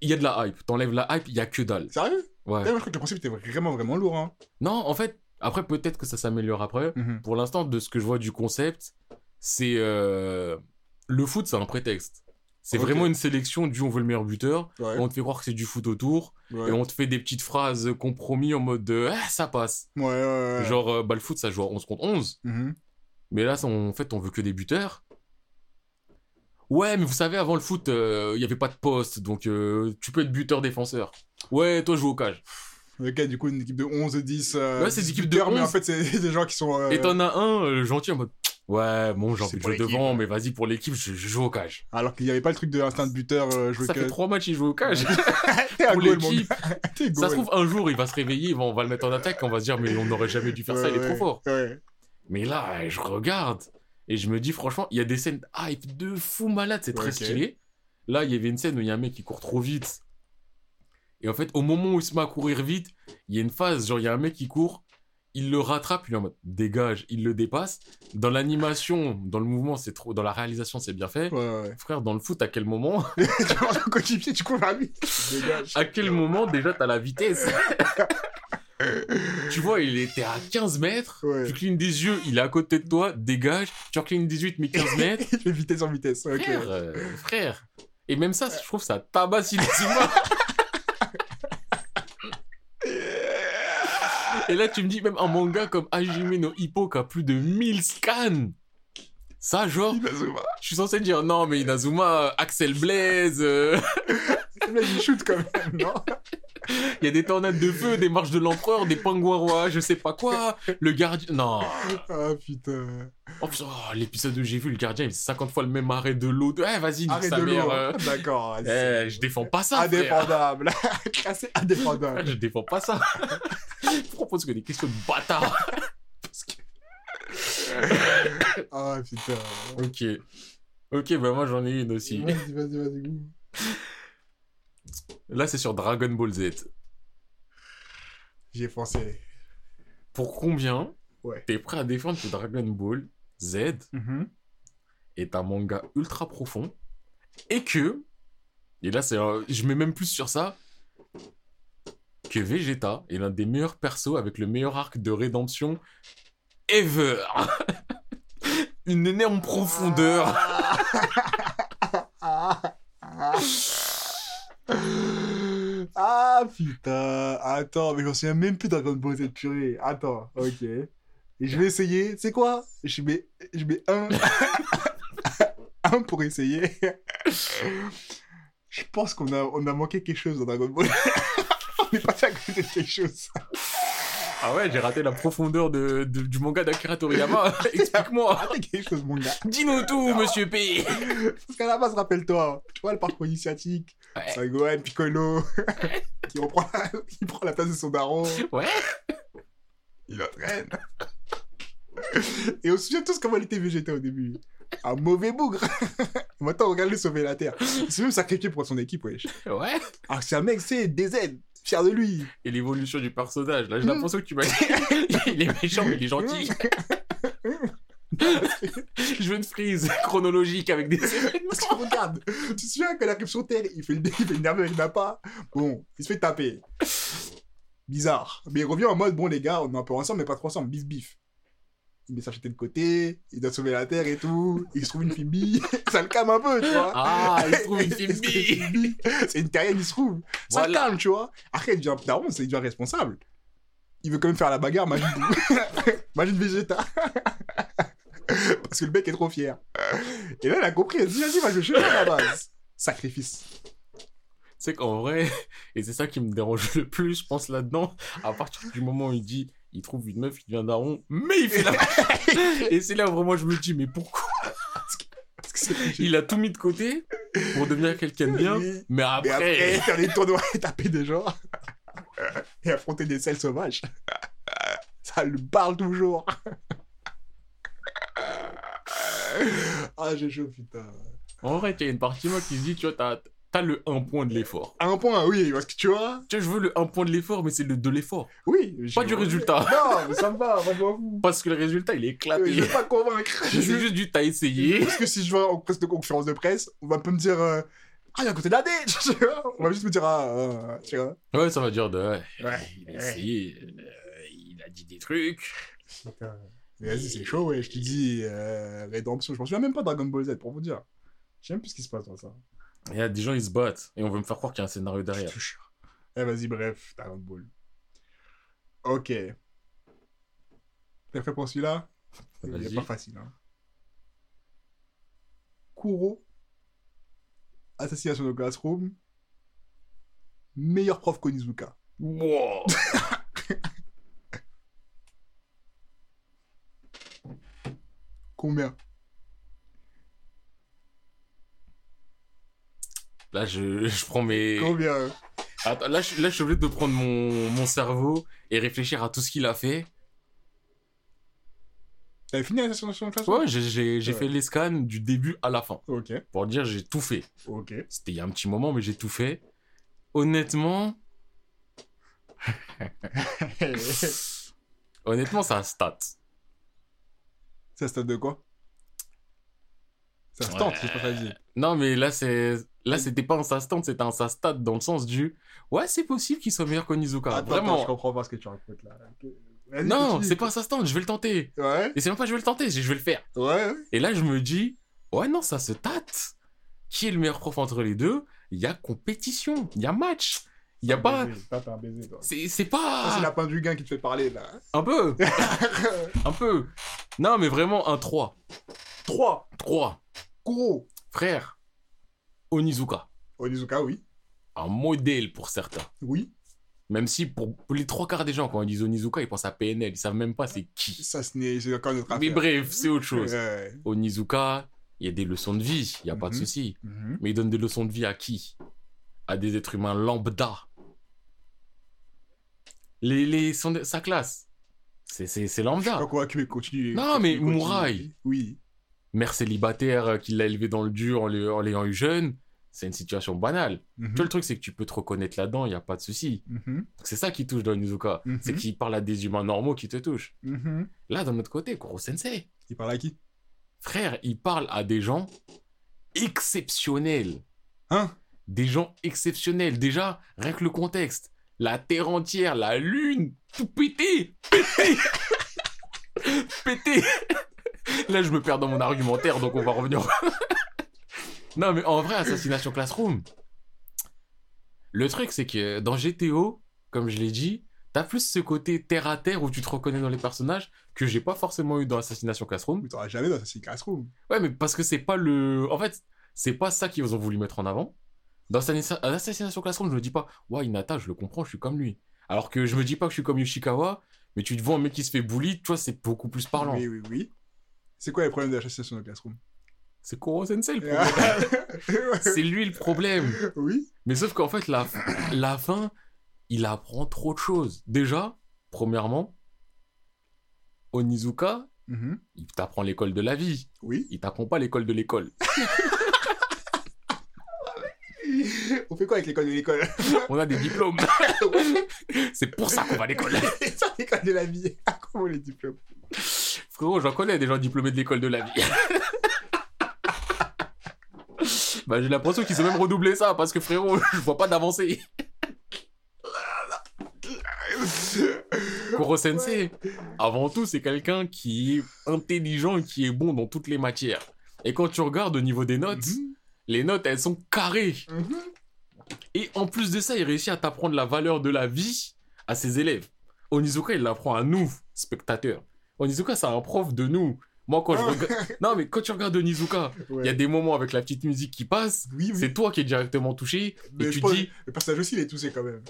Speaker 2: Il y a de la hype. T'enlèves la hype, il y a que dalle.
Speaker 1: Sérieux?
Speaker 2: Ouais.
Speaker 1: Je crois que le concept était vraiment, vraiment lourd. Hein.
Speaker 2: Non, en fait, après, peut-être que ça s'améliore après.
Speaker 1: Mhm.
Speaker 2: Pour l'instant, de ce que je vois du concept, c'est euh, le foot, c'est un prétexte. C'est vraiment une sélection du on veut le meilleur buteur.
Speaker 1: Ouais.
Speaker 2: On te fait croire que c'est du foot autour
Speaker 1: Ouais.
Speaker 2: et on te fait des petites phrases compromis en mode de, ah, ça passe.
Speaker 1: Ouais.
Speaker 2: Genre euh, bah, le foot ça joue à 11 contre 11,
Speaker 1: Mhm.
Speaker 2: mais là ça, en fait on veut que des buteurs. Ouais, mais vous savez avant le foot, euh, il y avait pas de poste donc euh, tu peux être buteur défenseur. Ouais, toi joue au cage.
Speaker 1: Ok, du coup, une équipe de 11, 10. Euh,
Speaker 2: Ouais, c'est des
Speaker 1: 10
Speaker 2: équipes de
Speaker 1: buteurs, mais en
Speaker 2: 11.
Speaker 1: fait, c'est des gens qui sont. euh,
Speaker 2: Et t'en as un euh, gentil en mode Ouais, bon, j'ai envie de jouer devant, mais vas-y pour l'équipe, je, je joue au cage.
Speaker 1: Alors qu'il n'y avait pas le truc de l'instinct de buteur. Euh, jouer
Speaker 2: Ça fait trois matchs, il joue au cage.
Speaker 1: T'es
Speaker 2: pour l'équipe. Ça se trouve, un jour, il va se réveiller, on va le mettre en attaque, on va se dire, mais on n'aurait jamais dû faire ça, il est
Speaker 1: Ouais,
Speaker 2: trop fort.
Speaker 1: Ouais.
Speaker 2: Mais là, je regarde, et je me dis, franchement, il y a des scènes hype de fou malade, c'est très stylé. Là, il y avait une scène où il y a un mec qui court trop vite. Et en fait, au moment où il se met à courir vite, il y a une phase, genre, il y a un mec qui court, il le rattrape, il est en mode, dégage, il le dépasse. Dans l'animation, dans le mouvement, c'est trop, dans la réalisation, c'est bien fait.
Speaker 1: Ouais, ouais.
Speaker 2: Frère, dans le foot, à quel moment,
Speaker 1: tu vois, ton coéquipier, tu cours vers lui. Dégage.
Speaker 2: à quel moment déjà t'as la vitesse Tu vois, il était à 15 mètres,
Speaker 1: Ouais.
Speaker 2: tu clignes des yeux, il est à côté de toi, dégage, tu reclignes 18, mais 15 mètres.
Speaker 1: Il fait vitesse en vitesse. Ok.
Speaker 2: Frère, euh, frère. Et même ça, je trouve ça tabasse Inazuma. Et là, tu me dis, même un manga comme Hajime no Hippo qui a plus de 1000 scans. Ça, genre,
Speaker 1: Inazuma.
Speaker 2: je suis censé dire, non, mais Inazuma, Axel Blaze, euh,
Speaker 1: Là, il shoot quand même, non?
Speaker 2: il y a des tornades de feu, des marches de l'empereur, des pingouins rois, je sais pas quoi, le gardien. Non.
Speaker 1: Ah putain.
Speaker 2: En plus, oh, l'épisode où j'ai vu, le gardien, il fait 50 fois le même arrêt de l'eau. Eh, vas-y, nique sa
Speaker 1: de
Speaker 2: mère.
Speaker 1: l'eau.
Speaker 2: euh.
Speaker 1: D'accord.
Speaker 2: Eh, je défends pas ça.
Speaker 1: Indépendable. Classé indépendable.
Speaker 2: Je défends pas ça. Je propose que des questions de bâtard.
Speaker 1: Parce que- Ah putain.
Speaker 2: Ok. Ok, bah moi j'en ai une aussi.
Speaker 1: Vas-y, vas-y, vas-y.
Speaker 2: Là, c'est sur Dragon Ball Z.
Speaker 1: J'y ai pensé.
Speaker 2: Pour combien
Speaker 1: Ouais.
Speaker 2: t'es prêt à défendre que Dragon Ball Z
Speaker 1: Mhm.
Speaker 2: est un manga ultra profond et que, et là c'est un- je mets même plus sur ça, que Vegeta est l'un des meilleurs persos avec le meilleur arc de rédemption ever. Une énorme profondeur.
Speaker 1: Ah, putain. Attends, mais j'en souviens même plus Dragon Ball Z purée. Attends, ok. Et je vais essayer. C'est quoi? Je mets, je mets un. un pour essayer. Je pense qu'on a, on a manqué quelque chose dans Dragon Ball. on est passé à côté de quelque chose.
Speaker 2: Ah ouais, j'ai raté la profondeur de, de- du manga d'Akira Toriyama. Explique-moi.
Speaker 1: Ah, quelque chose.
Speaker 2: Dis-nous tout, monsieur P.
Speaker 1: Parce qu'à la base, rappelle-toi, tu vois le parcours initiatique,
Speaker 2: Ouais.
Speaker 1: c'est Gohan, Piccolo, qui reprend la, qui prend la place de son daron,
Speaker 2: Ouais.
Speaker 1: il entraîne. Et on se souvient tous comment il était Vegeta au début. Un mauvais bougre. Maintenant, regarde-le sauver la Terre. Il s'est même sacrifié pour son équipe, wesh.
Speaker 2: Ouais.
Speaker 1: Alors que c'est un mec, c'est DZ, fier de lui.
Speaker 2: Et l'évolution du personnage, là, j'ai
Speaker 1: Mm.
Speaker 2: l'impression que tu m'as dit. il est méchant, mais il est gentil. Je veux une frise chronologique avec des
Speaker 1: Parce que regarde, tu te souviens quand il arrive sur Terre, il fait le, il fait le nerveux avec Nappa. Bon, il se fait taper. Bizarre. Mais il revient en mode, bon les gars, on est un peu ensemble, mais pas trop ensemble, bif bif. Il met sa de côté, il doit sauver la Terre et tout, il se trouve une Fimbi, ça le calme un peu, tu vois.
Speaker 2: Ah, il se trouve une Fimbi.
Speaker 1: C'est une terrienne, il se trouve. Ça le calme, tu vois. Après, il devient daron, c'est- il devient responsable. Il veut quand même faire la bagarre, Majin Majin Vegeta. Parce que le mec est trop fier. Et là, il a compris, il a dit, vas-y, moi, je chercher à la base. Sacrifice.
Speaker 2: C'est qu'en vrai, et c'est ça qui me dérange le plus, je pense là-dedans, à partir du moment où il dit, il trouve une meuf, il devient daron, mais il fait la Et c'est là où vraiment je me dis, mais pourquoi Il a tout mis de côté pour devenir quelqu'un de bien,
Speaker 1: Mais-
Speaker 2: après,
Speaker 1: après, faire des tournois et taper des gens. et affronter des selles sauvages. Ça le parle toujours. ah, j'ai chaud, putain.
Speaker 2: en vrai, il y a une partie moi qui se dit, tu vois, t'as le 1 point de l'effort.
Speaker 1: Un point, oui, parce que tu vois.
Speaker 2: Tu vois, je veux le 1 point de l'effort, mais c'est le de l'effort.
Speaker 1: Oui.
Speaker 2: Pas du résultat.
Speaker 1: Non, mais ça me va, moi je m'en fous.
Speaker 2: Parce que le résultat, il est éclaté.
Speaker 1: Je veux pas convaincre.
Speaker 2: Je veux juste du t'as essayé.
Speaker 1: Parce que si je vais en presse de conférence de presse, on va pas me dire. euh, Ah, il à côté de la D tu vois. On va juste me dire, ah, euh, tu vois.
Speaker 2: Ouais, ça va dire de. Ouais,
Speaker 1: Ouais,
Speaker 2: il a
Speaker 1: ouais.
Speaker 2: essayé. euh, il a dit des trucs.
Speaker 1: Putain. Mais vas-y, c'est chaud, ouais. Je te dis, euh, Rédemption. Je m'en souviens même pas de Dragon Ball Z, pour vous dire. Je sais même plus ce qui se passe dans ça.
Speaker 2: Il y a des gens, ils se battent. Et on veut me faire croire qu'il y a un scénario
Speaker 1: Je
Speaker 2: derrière.
Speaker 1: te jure. Eh, vas-y, bref, Dragon Ball. Ok. T'es prêt pour celui-là? Il est pas facile, hein. Kuro. Assassination de Classroom. Meilleur prof qu'Onizuka.
Speaker 2: Wow.
Speaker 1: Combien?
Speaker 2: Là, je, je prends mes.
Speaker 1: Combien
Speaker 2: Attends, là, je, là, je suis obligé de prendre mon, mon cerveau et réfléchir à tout ce qu'il a fait.
Speaker 1: T'avais fini l'assassination de Classroom
Speaker 2: Ouais, j'ai,
Speaker 1: Ouais.
Speaker 2: fait les scans du début à la fin.
Speaker 1: Ok,
Speaker 2: Pour dire, j'ai tout fait.
Speaker 1: ok.
Speaker 2: C'était il y a un petit moment, mais j'ai tout fait. Honnêtement, honnêtement, ça a stat.
Speaker 1: Ça stade de quoi? Ça se tente,
Speaker 2: Ouais.
Speaker 1: c'est pas.
Speaker 2: Non, mais là, c'est, là, c'était pas un ça stand, c'était un ça stat dans le sens du, ouais, c'est possible qu'il soit meilleur qu'Onizuka. Vraiment.
Speaker 1: attends, je comprends pas ce que tu racontes là.
Speaker 2: Non, c'est pas un ça stand, je vais le tenter.
Speaker 1: Ouais,
Speaker 2: Et c'est même pas je vais le tenter, je vais le faire.
Speaker 1: ouais.
Speaker 2: Et là, je me dis, ouais, non, ça se tâte. Qui est le meilleur prof entre les deux? Il y a compétition, il y a match. Il y a pas. C'est, pas.
Speaker 1: c'est la fin du gain qui te fait parler, là.
Speaker 2: Un peu. Un peu. Non, mais vraiment un 3.
Speaker 1: 3.
Speaker 2: 3.
Speaker 1: Kuro.
Speaker 2: Frère. Onizuka.
Speaker 1: Onizuka, oui.
Speaker 2: Un modèle pour certains.
Speaker 1: Oui.
Speaker 2: Même si pour, les trois quarts des gens, quand ils disent Onizuka, ils pensent à PNL. Ils savent même pas c'est qui.
Speaker 1: Ça, ce n'est- c'est encore notre affaire.
Speaker 2: Mais bref, c'est autre chose.
Speaker 1: Ouais.
Speaker 2: Onizuka, il y a des leçons de vie. Il y a pas de
Speaker 1: Mhm.
Speaker 2: souci.
Speaker 1: Mhm.
Speaker 2: Mais il donne des leçons de vie à qui? À des êtres humains lambda. Les, les, son- sa classe. C'est,
Speaker 1: Je
Speaker 2: lambda.
Speaker 1: pas convaincu, mais continue.
Speaker 2: Non, mais. Mouraï.
Speaker 1: Oui.
Speaker 2: Mère célibataire qui l'a élevé dans le dur en l'ayant eu jeune. C'est une situation banale.
Speaker 1: Mhm.
Speaker 2: Tu vois, le truc, c'est que tu peux te reconnaître là-dedans, il n'y a pas de souci.
Speaker 1: Mhm.
Speaker 2: C'est ça qui touche dans Onizuka.
Speaker 1: Mhm.
Speaker 2: C'est qu'il parle à des humains normaux qui te touchent.
Speaker 1: Mhm.
Speaker 2: Là, d'un autre côté, Koro Sensei,
Speaker 1: Il parle à qui?
Speaker 2: Frère, il parle à des gens exceptionnels.
Speaker 1: Hein?
Speaker 2: Des gens exceptionnels. Déjà, rien que le contexte. La terre entière, la lune, tout pété. Pété. pété. Là, je me perds dans mon argumentaire, donc on va revenir. non, mais en vrai, Assassination Classroom. Le truc, c'est que dans GTO, comme je l'ai dit, t'as plus ce côté terre à terre où tu te reconnais dans les personnages que j'ai pas forcément eu dans Assassination Classroom.
Speaker 1: Mais t'auras jamais dans Assassin's Classroom.
Speaker 2: Ouais, mais parce que c'est pas le. En fait, c'est pas ça qu'ils ont voulu mettre en avant. Dans Assassin- Assassination Classroom, je me dis pas, ouais, Inata, je le comprends, je suis comme lui. Alors que je me dis pas que je suis comme Yoshikawa, mais tu te vois un mec qui se fait bully, tu vois, c'est beaucoup plus parlant.
Speaker 1: Oui, oui, oui. C'est quoi les problèmes de l'association de Classroom?
Speaker 2: C'est Koro Sensei le problème. C'est lui le problème.
Speaker 1: Oui.
Speaker 2: Mais sauf qu'en fait, la, la fin, il apprend trop de choses. Déjà, premièrement, Onizuka,
Speaker 1: Mhm.
Speaker 2: il t'apprend l'école de la vie.
Speaker 1: Oui.
Speaker 2: Il t'apprend pas l'école de l'école.
Speaker 1: On fait quoi avec l'école de l'école?
Speaker 2: On a des diplômes. c'est pour ça qu'on va à l'école.
Speaker 1: Ça, l'école de la vie. Comment les diplômes?
Speaker 2: Frérot, j'en connais des gens diplômés de l'école de la vie. Bah, j'ai l'impression qu'ils ont même redoublé ça parce que frérot, je vois pas d'avancée. Koro Sensei, avant tout, c'est quelqu'un qui est intelligent et qui est bon dans toutes les matières. Et quand tu regardes au niveau des notes,
Speaker 1: Mhm.
Speaker 2: les notes, elles sont carrées.
Speaker 1: Mhm.
Speaker 2: Et en plus de ça, il réussit à t'apprendre la valeur de la vie à ses élèves. Onizuka, il l'apprend à nous, spectateurs. Onizuka, c'est un prof de nous. Moi, quand je regarde... Non, mais quand tu regardes Onizuka, il
Speaker 1: Ouais.
Speaker 2: y a des moments avec la petite musique qui passe,
Speaker 1: Oui, oui.
Speaker 2: c'est toi qui es directement touché,
Speaker 1: Mais
Speaker 2: et tu dis...
Speaker 1: Le personnage aussi, il est touché quand même.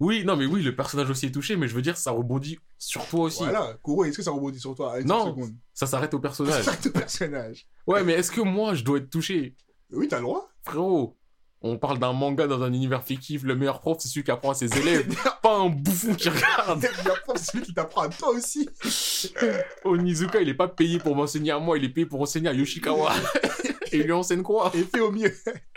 Speaker 2: Oui, non, mais oui, le personnage aussi est touché, mais je veux dire, ça rebondit sur toi aussi.
Speaker 1: Voilà. Kuro, est-ce que ça rebondit sur toi? Allez,
Speaker 2: Non.
Speaker 1: 30 secondes.
Speaker 2: Ça s'arrête au personnage.
Speaker 1: C'est le personnage.
Speaker 2: Ouais, mais est-ce que moi, je dois être touché?
Speaker 1: Oui, t'as le droit.
Speaker 2: Frérot, on parle d'un manga dans un univers fictif, le meilleur prof, c'est celui qui apprend à ses élèves, pas un bouffon qui regarde.
Speaker 1: Il apprend celui qui t'apprend à toi aussi.
Speaker 2: Onizuka, il est pas payé pour m'enseigner à moi, il est payé pour enseigner à Yoshikawa. Et il lui enseigne quoi?
Speaker 1: Et fais au mieux.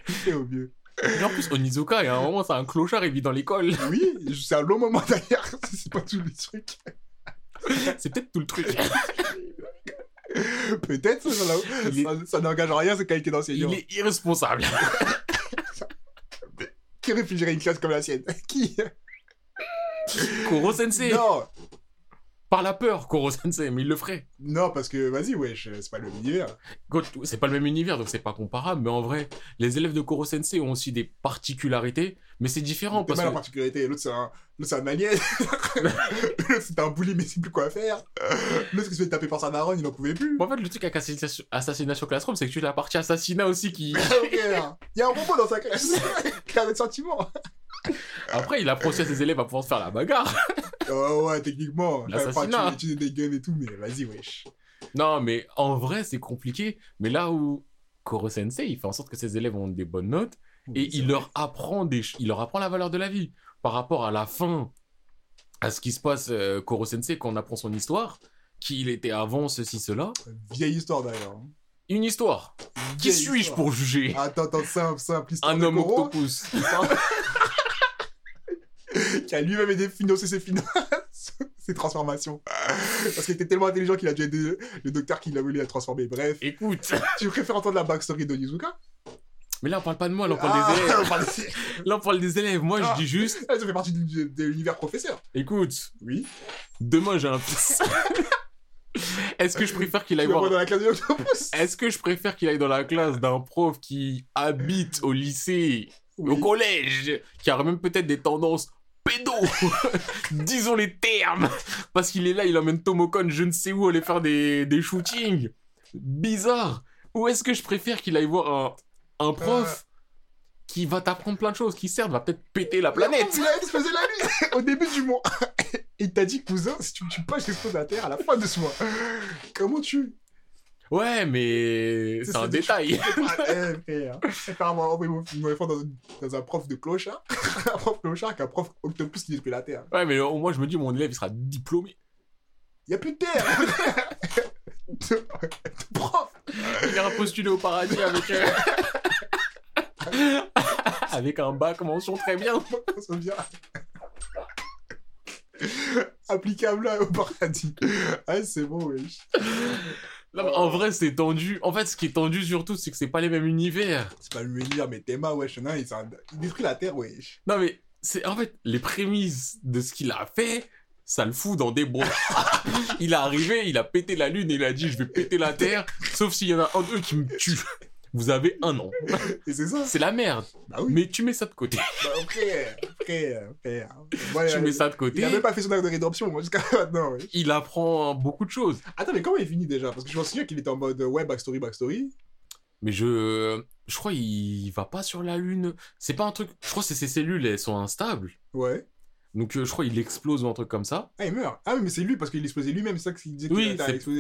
Speaker 1: fais au mieux.
Speaker 2: Et en plus, Onizuka, il y a un moment, c'est un clochard, il vit dans l'école.
Speaker 1: Oui, c'est un long moment d'ailleurs. C'est pas tout le truc.
Speaker 2: C'est peut-être tout le truc.
Speaker 1: Peut-être, ça, ça,
Speaker 2: Il est-
Speaker 1: ça- ça n'engage en rien, c'est qualité d'enseignant.
Speaker 2: Il est irresponsable.
Speaker 1: Qui réfléchirait une classe comme la sienne Qui
Speaker 2: Koro Sensei.
Speaker 1: Non
Speaker 2: Par la peur, Koro Sensei, mais il le ferait.
Speaker 1: Non, parce que, vas-y, wesh, c'est pas le même univers.
Speaker 2: C'est pas le même univers, donc c'est pas comparable, mais en vrai, les élèves de Koro Sensei ont aussi des particularités, mais c'est différent parce
Speaker 1: la
Speaker 2: que.
Speaker 1: particularité. L'autre, c'est un, c'est un alien. L'autre, c'est un bully, mais il sait plus quoi faire. L'autre, qui se fait taper par sa daronne, il en pouvait plus.
Speaker 2: En fait, le truc avec Assassination, Assassination Classroom, c'est que tu as la partie assassinat aussi qui.
Speaker 1: Ok, là. Il y a un robot dans sa classe. Qui a des sentiments.
Speaker 2: Après, il à ses élèves à pouvoir se faire la bagarre.
Speaker 1: Oh, ouais, techniquement.
Speaker 2: L'assassinat.
Speaker 1: Enfin, tu des guns et tout, mais vas-y, wesh.
Speaker 2: Non, mais en vrai, c'est compliqué. Mais là où Koro Sensei, il fait en sorte que ses élèves ont des bonnes notes et il leur apprend des, il leur apprend la valeur de la vie par rapport à la fin, à ce qui se passe euh, Koro Sensei quand on apprend son histoire, qui il était avant ceci cela.
Speaker 1: Vieille histoire d'ailleurs.
Speaker 2: Une histoire. Qui suis-je pour juger
Speaker 1: Attends, attends, simple, simple. Histoire
Speaker 2: Un
Speaker 1: de
Speaker 2: homme
Speaker 1: Koro,
Speaker 2: octopus.
Speaker 1: qui a lui-même aidé financé ses finances, ses transformations. Parce qu'il était tellement intelligent qu'il a dû aider le docteur qui l'a voulu la transformer. Bref,
Speaker 2: Écoute.
Speaker 1: tu préfères entendre la backstory d'Onizuka
Speaker 2: Mais là, on parle pas de moi, là, on parle
Speaker 1: Ah,
Speaker 2: des élèves.
Speaker 1: on parle des-
Speaker 2: Là, on parle des élèves. Moi,
Speaker 1: Ah.
Speaker 2: je dis juste,
Speaker 1: Ah, Ça fait partie de l'univers professeur.
Speaker 2: écoute,
Speaker 1: Oui.
Speaker 2: demain, j'ai un fils. Est-ce que je préfère qu'il aille voir
Speaker 1: dans la classe.
Speaker 2: Est-ce que je préfère qu'il aille dans la classe d'un prof qui habite au lycée,
Speaker 1: Oui.
Speaker 2: au collège, qui a même peut-être des tendances pédo Disons les termes Parce qu'il est là, il emmène Tomokon je ne sais où aller faire des, des shootings. Bizarre Ou est-ce que je préfère qu'il aille voir un, un prof qui va t'apprendre plein de choses, qui certes va peut-être péter la planète
Speaker 1: Il a explosé la nuit au début du mois. Il t'a dit, cousin, si tu me tues pas, j'explose la Terre à la fin de ce mois. Comment tu...
Speaker 2: Ouais, mais c'est un détail.
Speaker 1: Apparemment, envoyé mon, mon enfant dans, un prof de clochard. un prof clochard qu'un prof octopus qui détruit la Terre.
Speaker 2: Ouais, mais au moins je me dis, mon élève, il sera diplômé.
Speaker 1: Il y a plus de Terre Prof
Speaker 2: Il ira postuler au paradis avec... Avec un bac mention très bien.
Speaker 1: Applicable là, au paradis. Ah, c'est bon, wesh.
Speaker 2: Non, mais en vrai, c'est tendu. En fait, ce qui est tendu surtout, c'est que c'est pas les mêmes univers.
Speaker 1: C'est pas le délire, mais Théma, wesh, non, il, il détruit la Terre, wesh.
Speaker 2: Non, mais c'est en fait les prémices de ce qu'il a fait. Ça le fout dans des bras. il est arrivé, il a pété la lune et il a dit je vais péter la terre, sauf s'il y en a un d'eux qui me tue. Vous avez un an.
Speaker 1: Et c'est ça.
Speaker 2: C'est la merde.
Speaker 1: Bah oui.
Speaker 2: Mais tu mets ça de côté.
Speaker 1: Bah, frère, frère, frère. Bon,
Speaker 2: tu
Speaker 1: il-
Speaker 2: mets ça de
Speaker 1: Il
Speaker 2: côté.
Speaker 1: a même pas fait son acte de rédemption, moi, jusqu'à maintenant.
Speaker 2: Il apprend beaucoup de choses.
Speaker 1: Attends, mais comment il finit déjà? Parce que je me souviens qu'il était en mode ouais, backstory, backstory.
Speaker 2: Mais je, je crois il va pas sur la lune. C'est pas un truc. Je crois que ses cellules, elles sont instables.
Speaker 1: Ouais.
Speaker 2: Donc euh, je crois il explose ou un truc comme ça.
Speaker 1: Ah, il meurt. Ah, oui, mais c'est lui parce qu'il explosait lui-même, c'est ça qu'il disait
Speaker 2: Oui,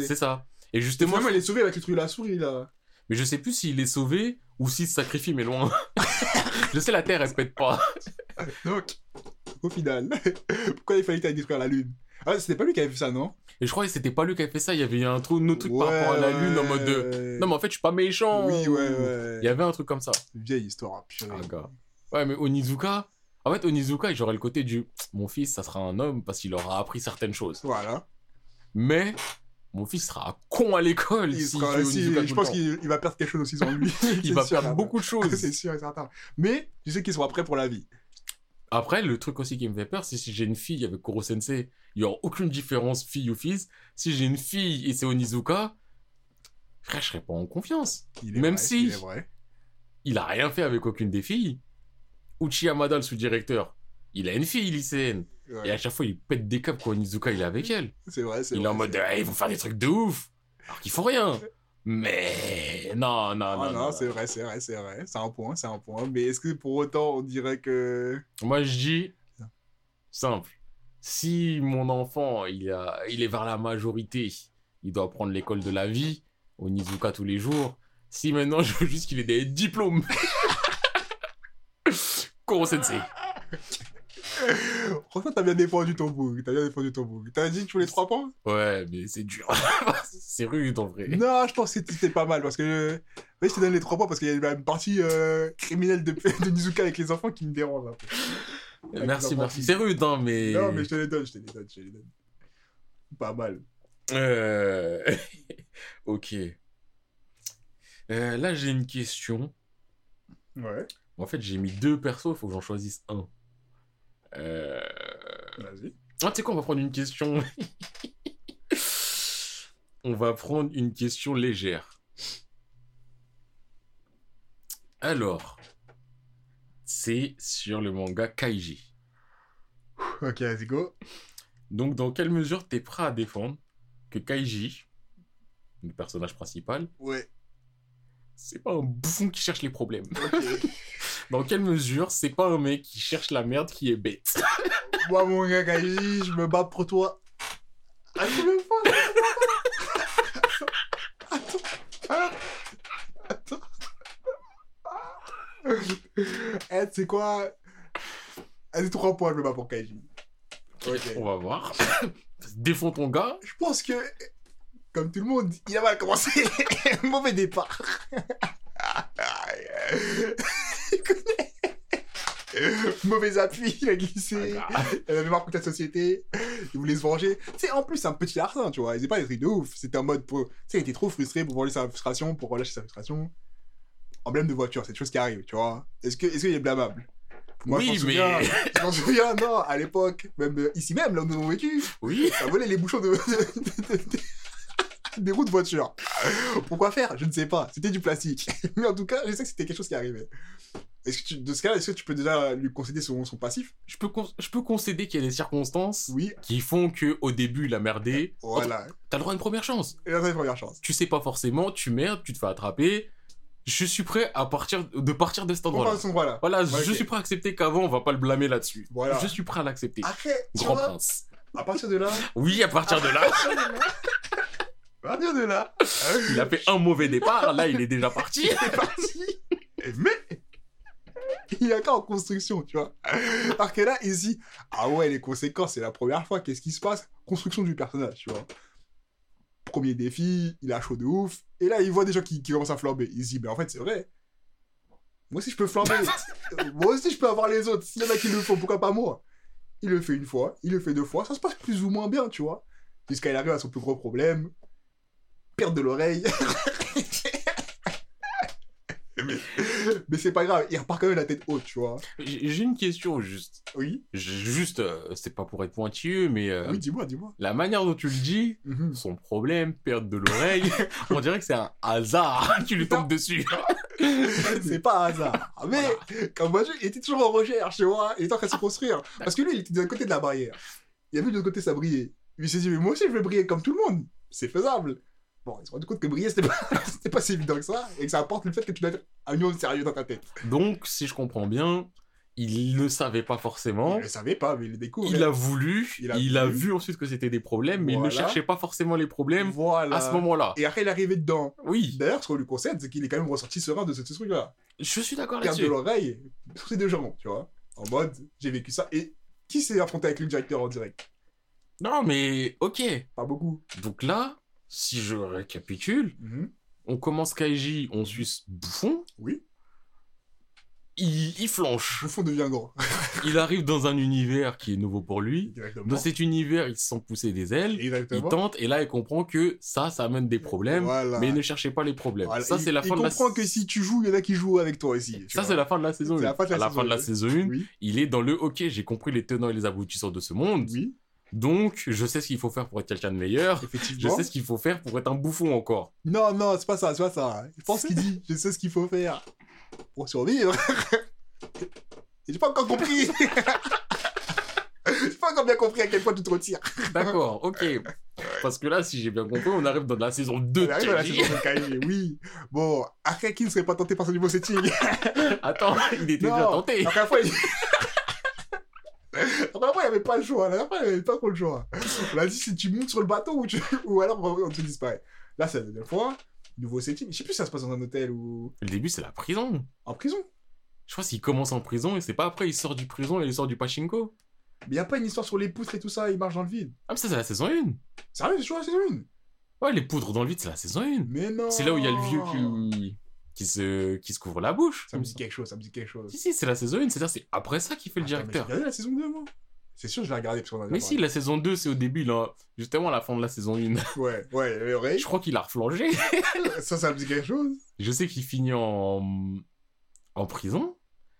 Speaker 2: c'est ça. Et
Speaker 1: Et
Speaker 2: justement,
Speaker 1: Finalement, il est sauvé avec le truc de la souris, là.
Speaker 2: Mais je sais plus s'il est sauvé ou s'il se sacrifie, mais loin. je sais la Terre elle pète pas.
Speaker 1: Donc, au final, pourquoi il fallait qu'il aille détruire la Lune? Ah, c'était pas lui qui avait fait ça, non?
Speaker 2: Et je crois que c'était pas lui qui avait fait ça. Il y avait un truc, un autre truc par rapport à la lune en mode de. Non mais en fait je suis pas méchant.
Speaker 1: Oui, ouais, ouais.
Speaker 2: Il y avait un truc comme ça.
Speaker 1: Vieille histoire, purée.
Speaker 2: Ah, gars. Ouais, mais Onizuka, en fait, Onizuka, j'aurais le côté du mon fils, ça sera un homme parce qu'il aura appris certaines choses.
Speaker 1: Voilà.
Speaker 2: Mais mon fils sera un con à l'école.
Speaker 1: Si, je pense qu'il il va perdre quelque chose aussi en lui.
Speaker 2: Il va
Speaker 1: sûr,
Speaker 2: perdre
Speaker 1: là.
Speaker 2: beaucoup de choses.
Speaker 1: C'est sûr et certain. Mais tu sais qu'il sera prêt pour la vie.
Speaker 2: Après, le truc aussi qui me fait peur, c'est si j'ai une fille avec Koro Sensei, il y aura aucune différence fille ou fils. Si j'ai une fille et c'est Onizuka, frère, je serais pas en confiance.
Speaker 1: Il est
Speaker 2: Même
Speaker 1: vrai,
Speaker 2: si-
Speaker 1: Il est vrai.
Speaker 2: Il a rien fait avec aucune des filles. Uchi Yamada, le sous-directeur, il a une fille lycéenne.
Speaker 1: Ouais.
Speaker 2: Et à chaque fois, il pète des câbles quand Onizuka, il est avec elle.
Speaker 1: C'est vrai, c'est
Speaker 2: Il est en mode. Ah, ils vont faire des trucs de ouf. Alors qu'ils font rien. Mais non, non,
Speaker 1: Ah
Speaker 2: non.
Speaker 1: non,
Speaker 2: non,
Speaker 1: c'est vrai, c'est vrai, c'est vrai. C'est un point, c'est un point. Mais est-ce que pour autant on dirait que.
Speaker 2: Moi, je dis simple. Si mon enfant, il, a, il est vers la majorité, il doit prendre l'école de la vie, au Nizuka tous les jours. Si maintenant, je veux juste qu'il ait des diplômes. Koro Sensei.
Speaker 1: Franchement, t'as bien défendu ton bouc. T'as bien défendu ton bouc. T'as dit que tu voulais trois points?
Speaker 2: Ouais, mais c'est dur. c'est rude en vrai.
Speaker 1: Non, je pense que c'était pas mal parce que. Oui, je te donne les trois points parce qu'il y a une partie euh, criminelle de, de Nizuka avec les enfants qui me dérange un peu. Avec
Speaker 2: Merci, merci. C'est rude, hein, mais.
Speaker 1: Non, mais je te les donne, je te les donne, je te les donne. Pas mal.
Speaker 2: Euh, ok. Euh, là, j'ai une question.
Speaker 1: Ouais,
Speaker 2: En fait, j'ai mis deux persos, il faut que j'en choisisse un. Euh...
Speaker 1: vas-y.
Speaker 2: Ah, tu sais quoi, on va prendre une question. on va prendre une question légère. Alors, c'est sur le manga Kaiji.
Speaker 1: Ok, vas-y, go.
Speaker 2: Donc, dans quelle mesure t'es prêt à défendre que Kaiji, le personnage principal,
Speaker 1: Ouais,
Speaker 2: c'est pas un bouffon qui cherche les problèmes? Dans quelle mesure c'est pas un mec qui cherche la merde qui est bête?
Speaker 1: Moi, mon gars, Kaiji, je me bats pour toi. À combien de fois? Attends. Attends. Eh, tu sais quoi? Allez, trois points, je me bats pour Kaiji. Ok.
Speaker 2: On va voir. Défends ton gars.
Speaker 1: Je pense que, comme tout le monde, il a mal commencé. Mauvais départ. Mauvais appui, il a glissé. Il avait marre contre la société. Il voulait se venger. Sais, en plus, c'est un petit larcin, tu vois. Il faisait pas des trucs de ouf. C'était en mode pour. Tu sais, il était trop frustré pour voler sa frustration, pour relâcher sa frustration. Emblème de voiture, c'est des choses qui arrivent, tu vois. Est-ce que, est-ce qu'il est blâmable? Moi,
Speaker 2: Oui,
Speaker 1: je m'en
Speaker 2: mais-
Speaker 1: souviens, je m'en souviens, non, à l'époque, même euh, ici même, là où nous avons vécu,
Speaker 2: Oui.
Speaker 1: ça volait les bouchons de, de- de- de- des roues de voiture. Pourquoi faire? Je ne sais pas. C'était du plastique. Mais en tout cas, je sais que c'était quelque chose qui arrivait. Est-ce que tu, de ce cas-là, est-ce que tu peux déjà lui concéder son, son passif?
Speaker 2: Je peux, con- je peux concéder qu'il y a des circonstances
Speaker 1: Oui.
Speaker 2: qui font que au début il a merdé.
Speaker 1: Voilà.
Speaker 2: T'as le droit à une première chance.
Speaker 1: Là, c'est la première chance.
Speaker 2: Tu sais pas forcément, tu merdes, tu te fais attraper. Je suis prêt à partir de partir de cet
Speaker 1: son voilà.
Speaker 2: Voilà,
Speaker 1: Ouais,
Speaker 2: je suis prêt à accepter qu'avant on va pas le blâmer là-dessus.
Speaker 1: Voilà.
Speaker 2: Je suis prêt à l'accepter.
Speaker 1: Après, tu
Speaker 2: Grand
Speaker 1: vois,
Speaker 2: prince.
Speaker 1: à partir de là,
Speaker 2: Oui, à partir de là,
Speaker 1: à partir de là,
Speaker 2: il a fait un mauvais départ. Là, il est déjà parti.
Speaker 1: c'est parti. Mais il y a qu'en construction, tu vois. Alors que là, ici, ah ouais, les conséquences, c'est la première fois. Qu'est-ce qui se passe? Construction du personnage, tu vois. Premier défi, il a chaud de ouf. Et là, il voit des gens qui, qui commencent à flamber. Il se dit, mais en fait, c'est vrai. Moi aussi, je peux flamber. moi aussi, je peux avoir les autres. Si y en a qui le font, pourquoi pas moi? Il le fait une fois, il le fait deux fois, ça se passe plus ou moins bien, tu vois. Jusqu'à il arrive à son plus gros problème. Perte de l'oreille. mais mais c'est pas grave, il repart quand même la tête haute, tu vois.
Speaker 2: J'ai une question juste.
Speaker 1: Oui
Speaker 2: Juste, euh, c'est pas pour être pointilleux, mais euh,
Speaker 1: Oui, dis-moi, dis-moi.
Speaker 2: la manière dont tu le dis,
Speaker 1: Mhm.
Speaker 2: son problème, perte de l'oreille, on dirait que c'est un hasard qui lui tombe dessus.
Speaker 1: c'est pas un hasard. Mais, comme moi, il était toujours en recherche, tu vois. Il était en train de se construire. Parce que lui, il était l'autre côté de la barrière. Il a vu de l'autre côté ça brillait. Il s'est dit, mais moi aussi, je vais briller comme tout le monde. C'est faisable. Bon, il s'est rendu compte que briller, c'était pas, c'était pas si évident que ça. Et que ça apporte le fait que tu dois être un minimum sérieux dans ta tête.
Speaker 2: Donc, si je comprends bien, il ne savait pas forcément.
Speaker 1: Il le savait pas, mais il le découvre.
Speaker 2: Il a voulu,
Speaker 1: Il
Speaker 2: il
Speaker 1: a
Speaker 2: vu ensuite que c'était des problèmes, mais il ne cherchait pas forcément les problèmes
Speaker 1: Voilà.
Speaker 2: à ce moment-là.
Speaker 1: Et après, il est arrivé dedans.
Speaker 2: Oui,
Speaker 1: D'ailleurs, ce qu'on lui concède, c'est qu'il est quand même ressorti serein de ce, ce truc-là.
Speaker 2: je suis d'accord
Speaker 1: Perte de
Speaker 2: là-dessus.
Speaker 1: l'oreille sur ses deux jambes, tu vois. En mode, j'ai vécu ça. Et qui s'est affronté avec le directeur en direct?
Speaker 2: Non, mais ok.
Speaker 1: Pas beaucoup.
Speaker 2: Donc là, si je récapitule,
Speaker 1: Mhm.
Speaker 2: on commence Kaiji, on suit bouffon,
Speaker 1: Oui.
Speaker 2: il, il flanche.
Speaker 1: Bouffon devient grand.
Speaker 2: Il arrive dans un univers qui est nouveau pour lui.
Speaker 1: Exactement.
Speaker 2: Dans cet univers, il se sent pousser des ailes. Il tente, et là, il comprend que ça, ça amène des problèmes,
Speaker 1: Voilà.
Speaker 2: mais il ne cherchait pas les problèmes.
Speaker 1: Voilà.
Speaker 2: Ça,
Speaker 1: Il-
Speaker 2: c'est la
Speaker 1: il
Speaker 2: fin de la
Speaker 1: comprend que si tu joues, il y en a qui jouent avec toi aussi.
Speaker 2: Ça, c'est la fin de la saison 1.
Speaker 1: C'est la fin de la
Speaker 2: à la
Speaker 1: saison
Speaker 2: fin de la saison 1,
Speaker 1: Oui.
Speaker 2: il est dans le OK, j'ai compris les tenants et les aboutissants de ce monde.
Speaker 1: Oui,
Speaker 2: Donc, je sais ce qu'il faut faire pour être quelqu'un de meilleur. Je
Speaker 1: effectivement.
Speaker 2: sais ce qu'il faut faire pour être un bouffon encore.
Speaker 1: Non, non, c'est pas ça, c'est pas ça. Je pense qu'il dit, je sais ce qu'il faut faire pour survivre. J'ai pas encore compris. j'ai pas encore bien compris à quel point tu te retires.
Speaker 2: D'accord, OK. Parce que là, si j'ai bien compris, on arrive dans la saison 2
Speaker 1: On
Speaker 2: de
Speaker 1: arrive à la saison de Kaiji, oui. Bon, après, qui ne serait pas tenté par ce niveau setting
Speaker 2: Attends, il était
Speaker 1: Non.
Speaker 2: déjà tenté.
Speaker 1: Première fois, il... Première fois, il n'y avait pas le choix. La dernière fois, il n'y avait pas trop le choix. On a dit si tu montes sur le bateau ou, tu... ou alors on te disparaît. Là, c'est la deuxième fois. Nouveau setting. Je sais plus si ça se passe dans un hôtel ou
Speaker 2: Le début, c'est la prison.
Speaker 1: en prison.
Speaker 2: Je crois qu'il commence en prison et c'est pas après, il sort du prison et il sort du pachinko.
Speaker 1: Mais il n'y a pas une histoire sur les poutres et tout ça, il marche dans le vide.
Speaker 2: Ah, mais ça, c'est la saison 1.
Speaker 1: Sérieux, c'est toujours la saison 1
Speaker 2: Ouais, les poudres dans le vide, c'est la saison 1.
Speaker 1: Mais non
Speaker 2: C'est là où il y a le vieux qui, qui, se... qui se couvre la bouche.
Speaker 1: Ça me dit quelque chose, ça me dit quelque chose.
Speaker 2: Si, si, c'est la saison 1, c'est-à-dire c'est après ça qu'il fait le directeur.
Speaker 1: J'ai regardé la saison 2, moi. C'est sûr, je l'ai regardé parce qu'on a
Speaker 2: Mais si, la saison 2, c'est au début, là, justement à la fin de la saison 1.
Speaker 1: parlé. Ouais, ouais, ouais, ouais.
Speaker 2: Je crois qu'il a reflangé.
Speaker 1: Ça, ça me dit quelque chose.
Speaker 2: Je sais qu'il finit en... en prison.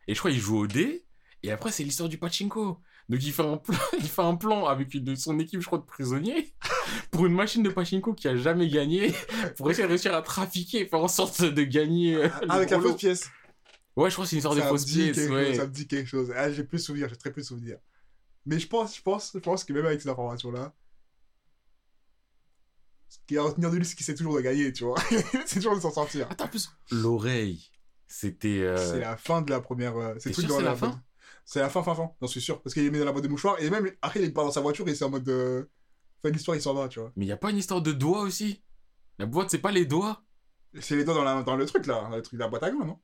Speaker 2: Et je crois qu'il joue au dé. Et après, c'est l'histoire du pachinko. Donc il fait un plan, il fait un plan avec une son équipe, je crois, de prisonniers, pour une machine de pachinko qui a jamais gagné, pour essayer de réussir à trafiquer, faire en sorte de gagner. euh, le
Speaker 1: Avec la fausse pièce.
Speaker 2: Ouais, je crois que c'est une sorte de
Speaker 1: ça,
Speaker 2: fausse pièce. ouais.
Speaker 1: ça me dit quelque chose. Ah, j'ai plus de souvenirs, j'ai très peu de souvenirs. Mais je pense, je pense, je pense que même avec ces informations-là, ce qui est à retenir de lui, c'est qu'il sait toujours de gagner, tu vois. c'est toujours de s'en sortir.
Speaker 2: Attends, en plus, l'oreille, c'était. euh,
Speaker 1: C'est la fin de la première. euh, c'est
Speaker 2: sûr
Speaker 1: dans
Speaker 2: la
Speaker 1: boîte-
Speaker 2: fin?
Speaker 1: C'est la fin, fin, fin. J'en suis sûr. Parce qu'il est mis dans la boîte de mouchoirs. Et même, après, il part dans sa voiture et c'est en mode. Euh... Fin de l'histoire, il s'en va, tu vois.
Speaker 2: Mais il y a pas une histoire de doigts aussi? La boîte, c'est pas les doigts?
Speaker 1: C'est les doigts dans, la... dans le truc, là. Dans le truc de la boîte à gants, non?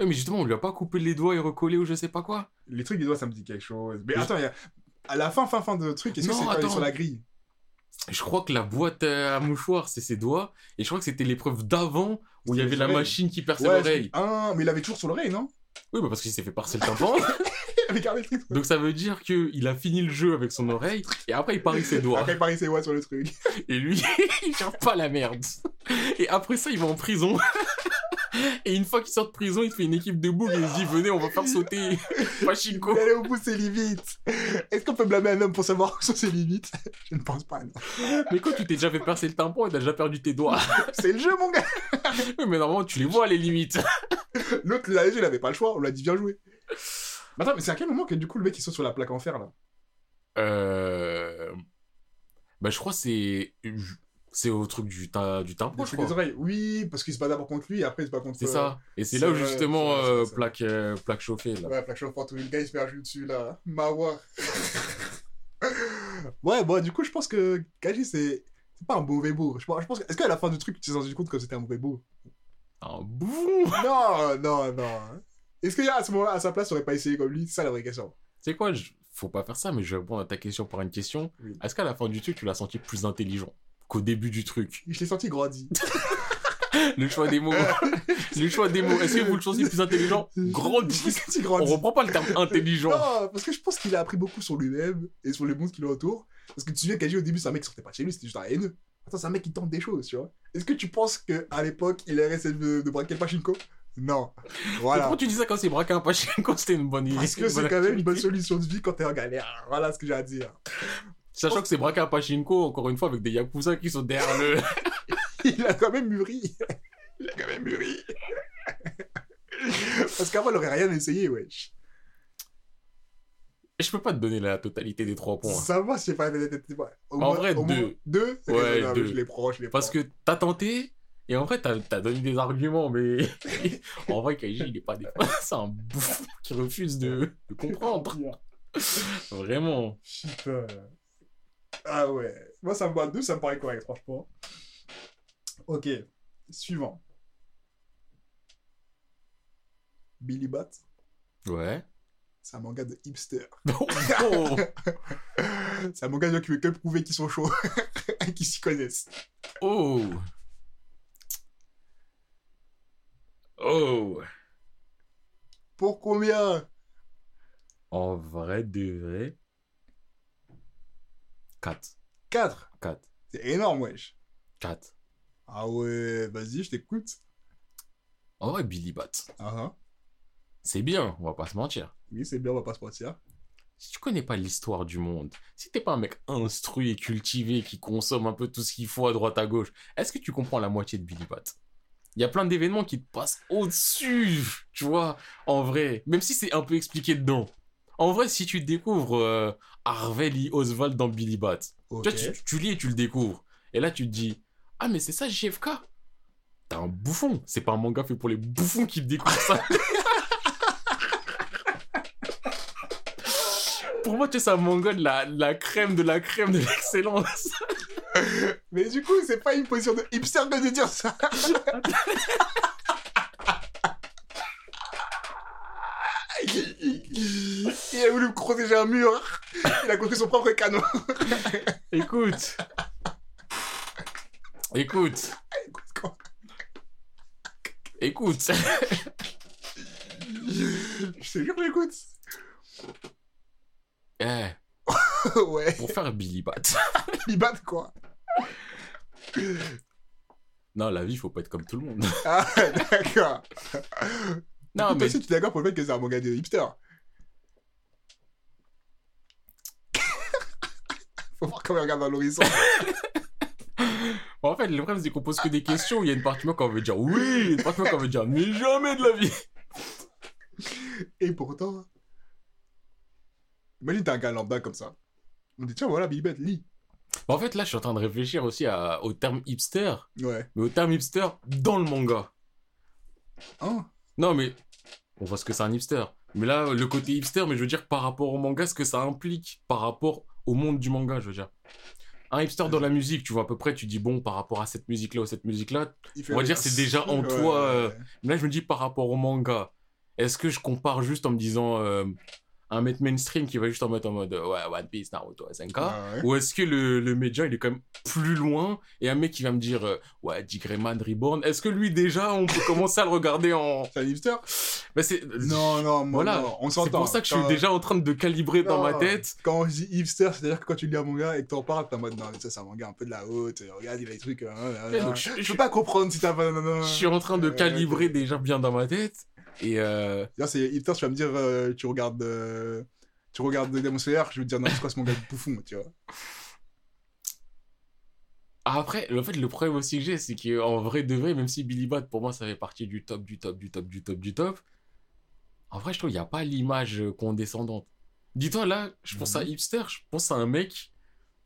Speaker 2: Ouais, mais justement, on lui a pas coupé les doigts et recollé ou je sais pas quoi.
Speaker 1: Les trucs des doigts, ça me dit quelque chose. Mais attends, il y a... à la fin, fin, fin de truc, est-ce que c'est quand il est sur la grille?
Speaker 2: Je crois que la boîte à mouchoirs, c'est ses doigts. Et je crois que c'était l'épreuve d'avant où il y avait la machine qui perçait
Speaker 1: Ouais,
Speaker 2: l'oreille.
Speaker 1: Ah, mais il avait toujours sur l'oreille, non?
Speaker 2: Oui, bah parce qu'il s'est fait percer le tympan.
Speaker 1: Il avait gardé le truc.
Speaker 2: Donc ça veut dire qu'il a fini le jeu avec son oreille et après il parie ses doigts.
Speaker 1: Après, il parie ses doigts sur le truc.
Speaker 2: Et lui, il gère pas la merde. Et après ça, il va en prison. Et une fois qu'il sort de prison, il te fait une équipe de boules et il se dit venez, on va faire sauter Pachinko.
Speaker 1: Allait au bout de ses limites. Est-ce qu'on peut blâmer un homme pour savoir où sont ses limites? Je ne pense pas, non.
Speaker 2: Mais quand tu t'es déjà fait percer le tympan et t'as déjà perdu tes doigts.
Speaker 1: C'est le jeu, mon gars
Speaker 2: Oui, mais normalement, tu les vois les limites.
Speaker 1: L'autre, il a il avait pas le choix, on l'a dit bien joué. Mais attends, mais c'est à quel moment que du coup le mec il saute sur la plaque en fer là?
Speaker 2: Euh... Bah je crois que c'est... C'est au truc du, ta- du tympan, je
Speaker 1: des oreilles. Oui, parce qu'il se bat d'abord contre lui et après il se bat contre.
Speaker 2: C'est
Speaker 1: euh,
Speaker 2: ça. Et c'est
Speaker 1: c'est
Speaker 2: là où justement,
Speaker 1: c'est
Speaker 2: euh,
Speaker 1: c'est
Speaker 2: plaque, euh, plaque chauffée, là.
Speaker 1: Ouais, plaque chauffante où le gars il se jus dessus là. Mawa. ouais, bon, du coup, je pense que Kaji c'est. C'est pas un mauvais bourg. Je pense, que... Est-ce qu'à la fin du truc, tu t'es rendu compte que c'était un mauvais bourg
Speaker 2: Un boum
Speaker 1: Non, non, non. Est-ce qu'il y a à ce moment-là, à sa place, aurait pas essayé comme lui? C'est ça la vraie question.
Speaker 2: Tu sais quoi, je- faut pas faire ça, mais je vais répondre à ta question par une question.
Speaker 1: Oui.
Speaker 2: Est-ce qu'à la fin du truc, tu l'as senti plus intelligent? Qu'au début du truc
Speaker 1: Je l'ai senti grandi.
Speaker 2: Le choix des mots. le choix des mots. Est-ce que vous le choisissez plus intelligent? Grandit.
Speaker 1: Tu
Speaker 2: On reprend pas le terme intelligent.
Speaker 1: Non, parce que je pense qu'il a appris beaucoup sur lui-même et sur les mondes qui l'entourent. Parce que tu te souviens qu'Aji, au début, c'est un mec qui sortait pas de chez lui, c'était juste un haineux. Attends, c'est un mec qui tente des choses, tu vois. Est-ce que tu penses qu'à l'époque, il aurait essayé de, de braquer le Pachinko? Non. Voilà.
Speaker 2: Pourquoi tu dis ça quand c'est braqué un pachinko? C'était une bonne idée.
Speaker 1: Parce que c'est quand même une bonne solution de vie quand t'es en galère. Voilà ce que j'ai à dire.
Speaker 2: Sachant que c'est braqué un pachinko, encore une fois, avec des yakuza qui sont derrière le.
Speaker 1: Il a quand même mûri. Il a quand même mûri. Parce qu'avant, il aurait rien essayé, wesh.
Speaker 2: Je peux pas te donner la totalité des trois points.
Speaker 1: Ça va, c'est pas. Au
Speaker 2: En vrai,
Speaker 1: au
Speaker 2: deux.
Speaker 1: Deux C'est
Speaker 2: Ouais, deux.
Speaker 1: Je les prends, je les
Speaker 2: Parce
Speaker 1: prends.
Speaker 2: que t'as tenté, et en vrai, t'as as donné des arguments, mais en vrai, Kaiji, il est pas des... C'est un bouffon qui refuse de, de comprendre. Vraiment.
Speaker 1: Putain. Ah ouais. Moi, ça me va deux, ça me paraît correct, franchement. Ok. Suivant. Billy Bat,
Speaker 2: Ouais.
Speaker 1: c'est un manga de hipster.
Speaker 2: Oh.
Speaker 1: C'est un manga de gens qui veut que prouver qu'ils sont chauds et qu'ils s'y connaissent.
Speaker 2: Oh. Oh.
Speaker 1: Pour combien?
Speaker 2: En vrai de vrai. 4.
Speaker 1: 4.
Speaker 2: 4.
Speaker 1: C'est énorme, wesh.
Speaker 2: 4.
Speaker 1: Ah ouais, vas-y, je t'écoute.
Speaker 2: En vrai, Billy Bat.
Speaker 1: Ah ah.
Speaker 2: C'est bien, on va pas se mentir.
Speaker 1: Oui, c'est bien, on va pas se mentir.
Speaker 2: Si tu connais pas l'histoire du monde, si t'es pas un mec instruit et cultivé qui consomme un peu tout ce qu'il faut à droite à gauche, est-ce que tu comprends la moitié de Billy Bat? Il y a plein d'événements qui te passent au-dessus, tu vois, en vrai, même si c'est un peu expliqué dedans. En vrai, si tu découvres euh, Harvey Lee Oswald dans Billy Bat, tu, tu, tu lis et tu le découvres, et là tu te dis, ah mais c'est ça JFK T'es un bouffon, c'est pas un manga fait pour les bouffons qui découvrent ça. Pour moi, tu sais, c'est un manga de la, la crème de la crème de l'excellence.
Speaker 1: Mais du coup, c'est pas une position de hipster de dire ça. Il a voulu protéger un mur. Il a construit son propre canon.
Speaker 2: Écoute. Écoute. Écoute.
Speaker 1: Je te jure, j'écoute.
Speaker 2: Eh,
Speaker 1: ouais,
Speaker 2: pour faire Billy Bat.
Speaker 1: ils battent quoi.
Speaker 2: Non, la vie, faut pas être comme tout le monde.
Speaker 1: Ah, d'accord.
Speaker 2: Non,
Speaker 1: Toi
Speaker 2: mais
Speaker 1: aussi, tu es d'accord pour le fait que c'est un manga de hipster. Faut voir comment il regarde dans l'horizon.
Speaker 2: en fait, le problème, c'est qu'on pose que des questions. Il y a une partie de moi qui veut dire oui, une partie de moi qui veut dire mais jamais de la vie.
Speaker 1: Et pourtant, imagine t'as un gars lambda comme ça. On dit tiens voilà Billy Bat, lis.
Speaker 2: Bah, en fait, là, je suis en train de réfléchir aussi à- au terme hipster,
Speaker 1: Ouais.
Speaker 2: mais au terme hipster dans le manga.
Speaker 1: Hein?
Speaker 2: Non, mais on voit ce que c'est un hipster. Mais là, le côté hipster, mais je veux dire par rapport au manga, ce que ça implique par rapport au monde du manga, je veux dire. Un hipster dans la musique, tu vois, à peu près, tu dis, bon, par rapport à cette musique-là ou cette musique-là. On va dire c'est déjà en
Speaker 1: Ouais,
Speaker 2: toi,
Speaker 1: ouais,
Speaker 2: euh,
Speaker 1: ouais.
Speaker 2: Mais là, je me dis par rapport au manga. Est-ce que je compare juste en me disant euh, un mec mainstream qui va juste en mettre en mode, ouais, One Piece, Naruto, SNK
Speaker 1: Ouais, ouais.
Speaker 2: Ou est-ce que le, le média, il est quand même plus loin et un mec qui va me dire, euh, ouais, Digreman Reborn, est-ce que lui déjà, on peut commencer à le regarder en.
Speaker 1: C'est un hipster?
Speaker 2: Bah, c'est...
Speaker 1: Non, non, moi,
Speaker 2: Voilà,
Speaker 1: non, on
Speaker 2: c'est
Speaker 1: s'entend.
Speaker 2: pour ça que je suis déjà en train de calibrer dans ma tête.
Speaker 1: Quand on dit hipster, c'est-à-dire que quand tu lis un manga et que t'en parles, t'es en mode non, mais ça c'est un manga un peu de la haute, regarde, il a des trucs. euh, euh, euh,
Speaker 2: donc, je,
Speaker 1: je
Speaker 2: je-
Speaker 1: peux pas comprendre si t'as pas.
Speaker 2: je suis en train de calibrer déjà bien dans ma tête. Et euh,
Speaker 1: c'est hipster, tu vas me dire, euh, tu regardes. euh, tu regardes Demon Slayer, je vais te dire, non, c'est quoi ce manga de bouffon, tu vois.
Speaker 2: après, le fait, le problème aussi que j'ai, c'est qu'en vrai de vrai, même si Billy Bat, pour moi, ça fait partie du top, du top, du top, du top, du top, en vrai, je trouve qu'il n'y a pas l'image condescendante. Dis-toi, là, je pense à
Speaker 1: Mhm.
Speaker 2: hipster, je pense à un mec,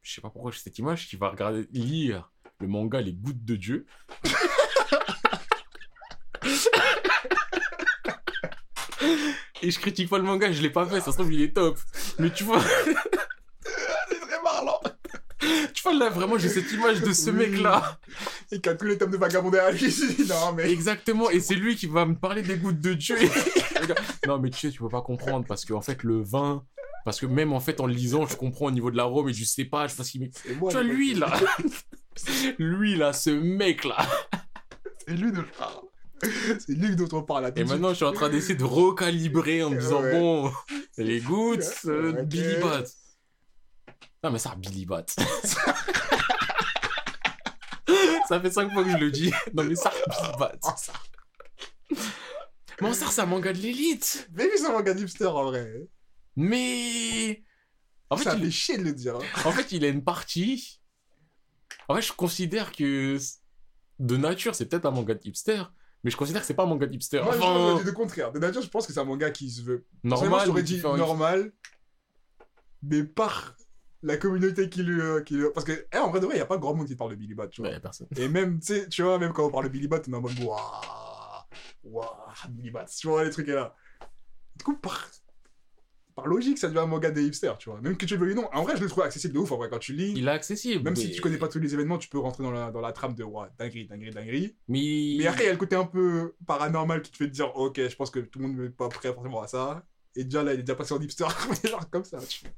Speaker 2: je sais pas pourquoi j'ai cette image, qui va regarder, lire le manga Les Gouttes de Dieu. Et je critique pas le manga, je l'ai pas fait, ça se trouve il est top. Mais tu vois,
Speaker 1: C'est très parlant.
Speaker 2: tu vois là vraiment j'ai cette image de ce
Speaker 1: Oui.
Speaker 2: mec là.
Speaker 1: Il calcule tous les tomes de vagabond dit, non, mais.
Speaker 2: Exactement, et c'est lui qui va me parler des gouttes de Dieu. Non mais tu sais, tu peux pas comprendre parce que en fait le vin, parce que même en fait en le lisant, je comprends au niveau de l'arôme et du cépage parce qu'il Tu vois lui là, lui là, ce mec là.
Speaker 1: C'est lui je parle. C'est lui dont on parle tout
Speaker 2: Et maintenant, je suis en train d'essayer de recalibrer en me disant,
Speaker 1: Ouais.
Speaker 2: bon, les gouttes, euh. Billy Bat. Non, mais ça, Billy Bat. ça fait 5 fois que je le dis. Non, mais ça, Billy Bat.
Speaker 1: Oh, ça.
Speaker 2: C'est un manga de l'élite.
Speaker 1: Mais lui, c'est un manga hipster en vrai.
Speaker 2: Mais. En fait,
Speaker 1: ça
Speaker 2: il...
Speaker 1: fait chier de le dire. hein.
Speaker 2: en fait, il a une partie. En fait, je considère que de nature, c'est peut-être un manga de hipster. Mais je considère que c'est pas un manga de hipster.
Speaker 1: Moi, je pense
Speaker 2: Enfin,
Speaker 1: que c'est le contraire. De nature, je pense que c'est un manga qui se veut.
Speaker 2: Normal.
Speaker 1: j'aurais dit normal, mais par la communauté qui le. Qui le... Parce que, eh, en vrai, de vrai, il n'y a pas grand monde qui parle de Billy Bat, tu vois.
Speaker 2: Ouais, personne.
Speaker 1: Et même, tu sais, tu vois, même quand on parle de Billy Bat, on est en mode waouh, waouh, Billy Bat, tu vois, les trucs là. Du coup, par, par logique, ça devient un manga des hipsters, tu vois. Même que tu le veuilles ou non. En vrai, je le trouve accessible de ouf, en vrai, quand tu lis.
Speaker 2: Il est accessible.
Speaker 1: Même si tu connais pas tous les événements, tu peux rentrer dans la, dans la trame de waouh, dinguerie, dinguerie, dinguerie.
Speaker 2: Mais.
Speaker 1: Mais après, il y a le côté un peu paranormal qui te fait te dire, ok, je pense que tout le monde n'est pas prêt forcément à ça. Et déjà là, il est déjà passé en hipster, genre comme ça. Tu vois.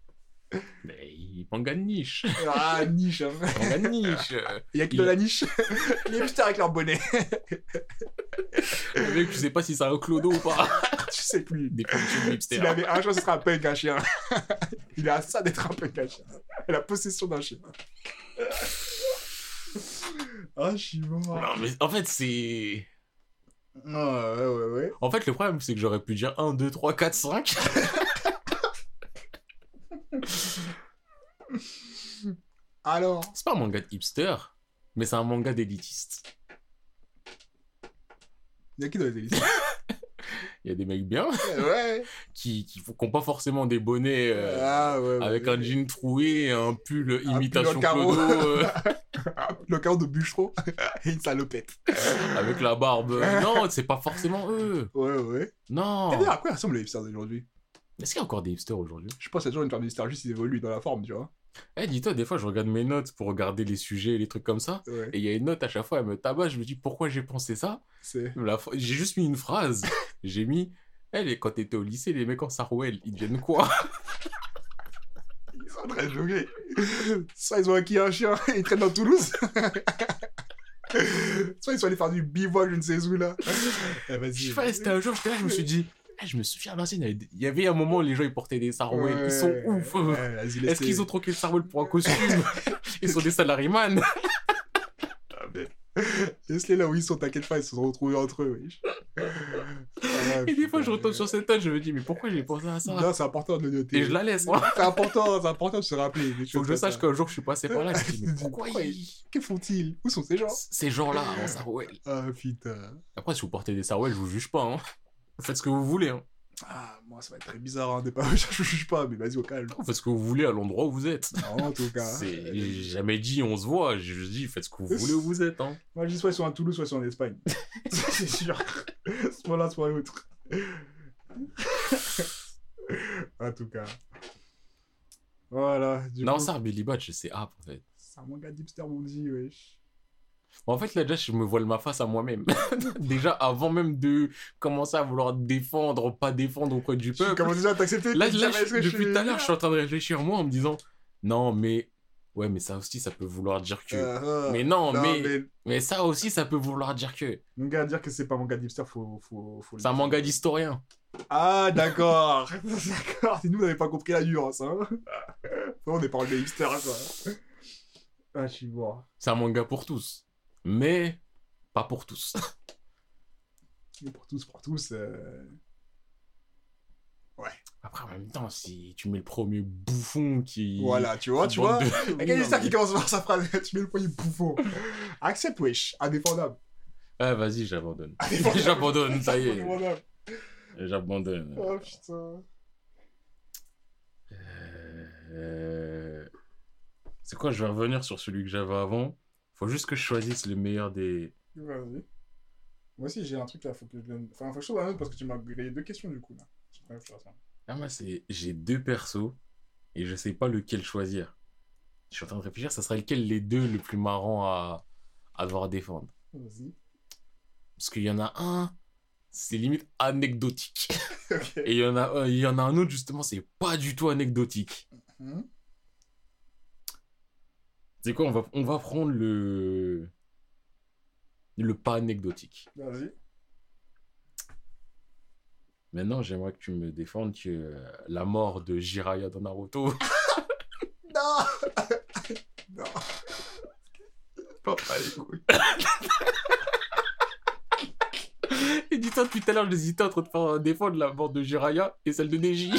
Speaker 2: Mais il manga de niche.
Speaker 1: Ah, niche, hein.
Speaker 2: Manga de niche.
Speaker 1: Il y a que
Speaker 2: Il-
Speaker 1: de la niche. Les hipsters avec leur bonnet.
Speaker 2: Le mec, je sais pas si c'est un clodo ou pas.
Speaker 1: tu sais plus.
Speaker 2: Définition de hipster.
Speaker 1: S'il avait un choix, ce serait un punk, un chien. il à ça d'être un punk, un chien. La possession d'un chien. Ah, je suis mort.
Speaker 2: Non, mais en fait, c'est.
Speaker 1: Ah, ouais, ouais, ouais.
Speaker 2: En fait, le problème, c'est que j'aurais pu dire 1, 2, 3, 4, 5.
Speaker 1: Alors
Speaker 2: C'est pas un manga de hipster, mais c'est un manga d'élitiste.
Speaker 1: Il y a qui dans les élites?
Speaker 2: Il y a des mecs bien
Speaker 1: Ouais.
Speaker 2: qui, qui, qui ont pas forcément des bonnets euh,
Speaker 1: ah, ouais, ouais.
Speaker 2: avec un jean troué et un pull
Speaker 1: pull
Speaker 2: imitation clodo euh,
Speaker 1: Le carreau de bûcheron et une salopette.
Speaker 2: avec la barbe. Non, c'est pas forcément eux.
Speaker 1: Ouais, ouais.
Speaker 2: Non.
Speaker 1: Et d'ailleurs, à quoi ressemblent les hipsters d'aujourd'hui?
Speaker 2: Est-ce qu'il y a encore des hipsters aujourd'hui?
Speaker 1: Je pense qu'il y a toujours une forme d'hipster, juste ils évoluent dans la forme, tu vois.
Speaker 2: Eh, dis-toi, des fois, je regarde mes notes pour regarder les sujets et les trucs comme ça.
Speaker 1: Ouais.
Speaker 2: Et il y a une note à chaque fois, elle me tabasse. Je me dis pourquoi j'ai pensé ça? La J'ai juste mis une phrase. J'ai mis. Elle, et quand t'étais au lycée, les mecs en Sarouel, ils deviennent quoi?
Speaker 1: Ils sont de jouer. Soit ils ont acquis un chien et ils traînent dans Toulouse. Soit ils sont allés faire du bivouac, je ne sais où là. Eh, vas-y.
Speaker 2: Je sais pas, c'était un jour, je me suis dit. Eh, je me souviens à l'ancienne, il y avait- un moment où les gens ils portaient des Sarouel. Ils sont
Speaker 1: Ouais,
Speaker 2: ouf.
Speaker 1: ouais,
Speaker 2: Est-ce qu'ils ont troqué le Sarouel pour un costume? Ils sont des salariman.
Speaker 1: Ah, mais- Laisse-les là où ils sont, t'inquiète pas, ils se sont retrouvés entre eux. Ah,
Speaker 2: Et des fois, je retombe sur cette note, je me dis, mais pourquoi j'ai pensé à ça?
Speaker 1: Non, c'est important de le noter.
Speaker 2: Et je la laisse, moi.
Speaker 1: C'est important, c'est important de se rappeler.
Speaker 2: Faut que je sache qu'un jour, je suis passé par là. Je me dis, mais pourquoi ils...
Speaker 1: Que font-ils? Où sont ces gens?
Speaker 2: Ces gens-là, en Sarouel.
Speaker 1: Ah putain.
Speaker 2: Après, si vous portez des Sarouel, je vous juge pas. Hein. Faites ce que vous voulez. Hein.
Speaker 1: Ah, moi ça va être très bizarre, hein, pas... je juge pas, mais vas-y au calme.
Speaker 2: Vous faites ce que vous voulez à l'endroit où vous êtes.
Speaker 1: Non, en tout cas.
Speaker 2: C'est... J'ai jamais dit on se voit, j'ai juste dit faites ce que vous voulez où vous êtes. Hein.
Speaker 1: Moi je dis soit ils sont à Toulouse, soit ils sont en Espagne. c'est sûr. Soit l'un, soit l'autre. en tout cas. Voilà. Du
Speaker 2: Non,
Speaker 1: coup,
Speaker 2: ça, Billy Batch, c'est app en fait.
Speaker 1: C'est un manga d'hipster bondi, wesh.
Speaker 2: En fait, là, déjà, je me voile ma face à moi-même. déjà, avant même de commencer à vouloir défendre, pas défendre auprès du peuple.
Speaker 1: commences déjà à t'accepter
Speaker 2: Là, là, je-
Speaker 1: je
Speaker 2: depuis tout à l'heure, je suis en train de réfléchir moi en me disant non, mais ouais, mais ça aussi, ça peut vouloir dire que.
Speaker 1: Ah, ah.
Speaker 2: Mais non, mais-
Speaker 1: mais...
Speaker 2: Mais ça aussi, ça peut vouloir dire que.
Speaker 1: Mon gars, dire que c'est pas un manga d'hipster, faut, faut, faut le
Speaker 2: C'est un manga d'historien.
Speaker 1: Ah, d'accord. d'accord. Si nous, on n'avait pas compris la nuance, hein. on est pas des hipsters, quoi. Ah, je suis mort.
Speaker 2: C'est un manga pour tous. Mais pas pour tous.
Speaker 1: Mais pour tous, pour tous. euh,
Speaker 2: Après, en même temps, si tu mets le premier bouffon qui.
Speaker 1: Voilà, tu vois, tu vois.
Speaker 2: de-
Speaker 1: Et quel est ça qui commence par sa phrase Tu mets le poignet bouffon. Accepte, wesh. Indéfendable.
Speaker 2: Ah, vas-y, j'abandonne. J'abandonne, ça y est. J'abandonne.
Speaker 1: Oh putain.
Speaker 2: Euh, C'est quoi Je vais revenir sur celui que j'avais avant? Faut juste que je choisisse le meilleur des.
Speaker 1: Vas-y. Moi aussi, j'ai un truc là. Faut que je donne. Enfin, faut que je trouve un autre parce que tu m'as grillé deux questions du coup là.
Speaker 2: Ah, moi, c'est. J'ai deux persos et je sais pas lequel choisir. Je suis en train de réfléchir, ça serait lequel les deux le plus marrant à, à devoir défendre?
Speaker 1: Vas-y.
Speaker 2: Parce qu'il y en a un, c'est limite anecdotique. Et il y en a, un- il y en a un autre, justement, c'est pas du tout anecdotique.
Speaker 1: Hmm
Speaker 2: C'est quoi, on va, on va prendre le. le pas anecdotique.
Speaker 1: Vas-y.
Speaker 2: Maintenant, j'aimerais que tu me défendes que euh, la mort de Jiraiya dans Naruto.
Speaker 1: Non Non.
Speaker 2: Pas pas les couilles. Et dis-toi, depuis tout à l'heure, j'hésitais entre te faire défendre la mort de Jiraiya et celle de Neji.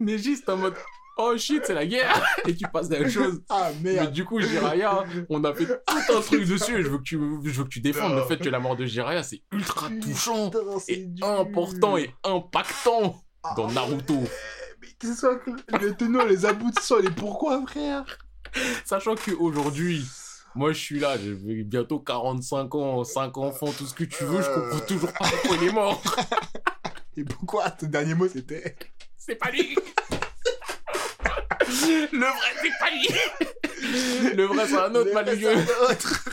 Speaker 2: Neji, c'est en mode Oh shit, c'est la guerre Et tu passes à autre chose.
Speaker 1: Ah
Speaker 2: Mais
Speaker 1: merde
Speaker 2: du coup, Jiraiya, on a fait tout un truc dessus et je veux que tu, je veux que tu défendes le fait que la mort de Jiraiya, c'est ultra touchant
Speaker 1: Putain,
Speaker 2: et
Speaker 1: dur.
Speaker 2: important et impactant dans
Speaker 1: Ah,
Speaker 2: Naruto.
Speaker 1: Mais que soit que les tenants, les aboutissants, les pourquoi, frère?
Speaker 2: Sachant qu'aujourd'hui, moi je suis là, j'ai bientôt 45 ans, 5 enfants, tout ce que tu veux, je comprends toujours pas pourquoi il est mort.
Speaker 1: Et pourquoi? Ton dernier mot, c'était...
Speaker 2: C'est pas lui Le vrai, c'est pas lui Le vrai, c'est un autre
Speaker 1: autre.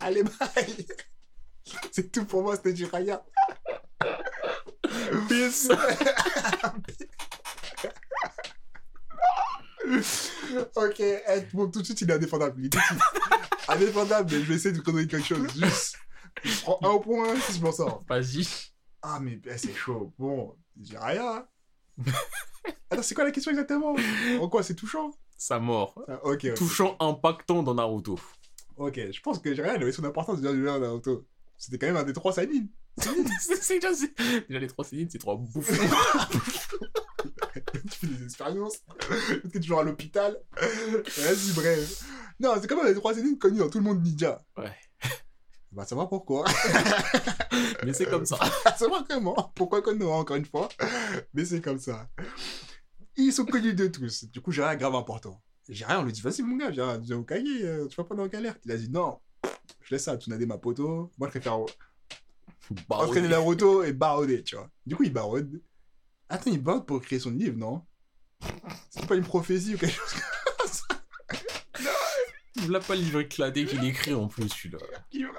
Speaker 1: Allez, bye C'est tout pour moi, c'était Jiraya.
Speaker 2: Peace.
Speaker 1: ok, eh, bon, tout de suite, il est indéfendable. Il est tout de suite indéfendable, mais je vais essayer de donner quelque chose. Juste, je prends un point si je m'en sors.
Speaker 2: Vas-y.
Speaker 1: Ah, mais eh, c'est chaud. Bon, Jiraya. Attends, c'est quoi la question exactement? En quoi, c'est touchant?
Speaker 2: Sa mort.
Speaker 1: Ah, Ok.
Speaker 2: Touchant, impactant dans Naruto.
Speaker 1: Ok, je pense que Jiraya, il avait son importance déjà du Naruto. C'était quand même un des trois Saiyajin.
Speaker 2: c'est déjà, déjà les trois Céline, c'est trois bouffons.
Speaker 1: tu fais des expériences. Peut-être que tu joues à l'hôpital. Vas-y, bref. Non, c'est quand même les trois Saiyajin connus dans tout le monde ninja.
Speaker 2: Ouais.
Speaker 1: Bah, ça va pourquoi?
Speaker 2: Mais c'est comme ça.
Speaker 1: ça va comment Pourquoi Konoha, encore une fois? Mais c'est comme ça. Ils sont connus de tous. Du coup, Jiraiya, grave important. Jiraiya, on lui dit, vas-y, mon gars, viens, viens au Kage, euh, tu vas pas dans la galère. Il a dit, non, je laisse ça à Tsunade, ma poteau. Moi, je préfère entraîner Naruto et baroder, tu vois. Du coup, il barode. Attends, il barode pour créer son livre, non? C'est pas une prophétie ou quelque chose
Speaker 2: Il l'a pas le livre éclaté qu'il écrit en plus, celui-là.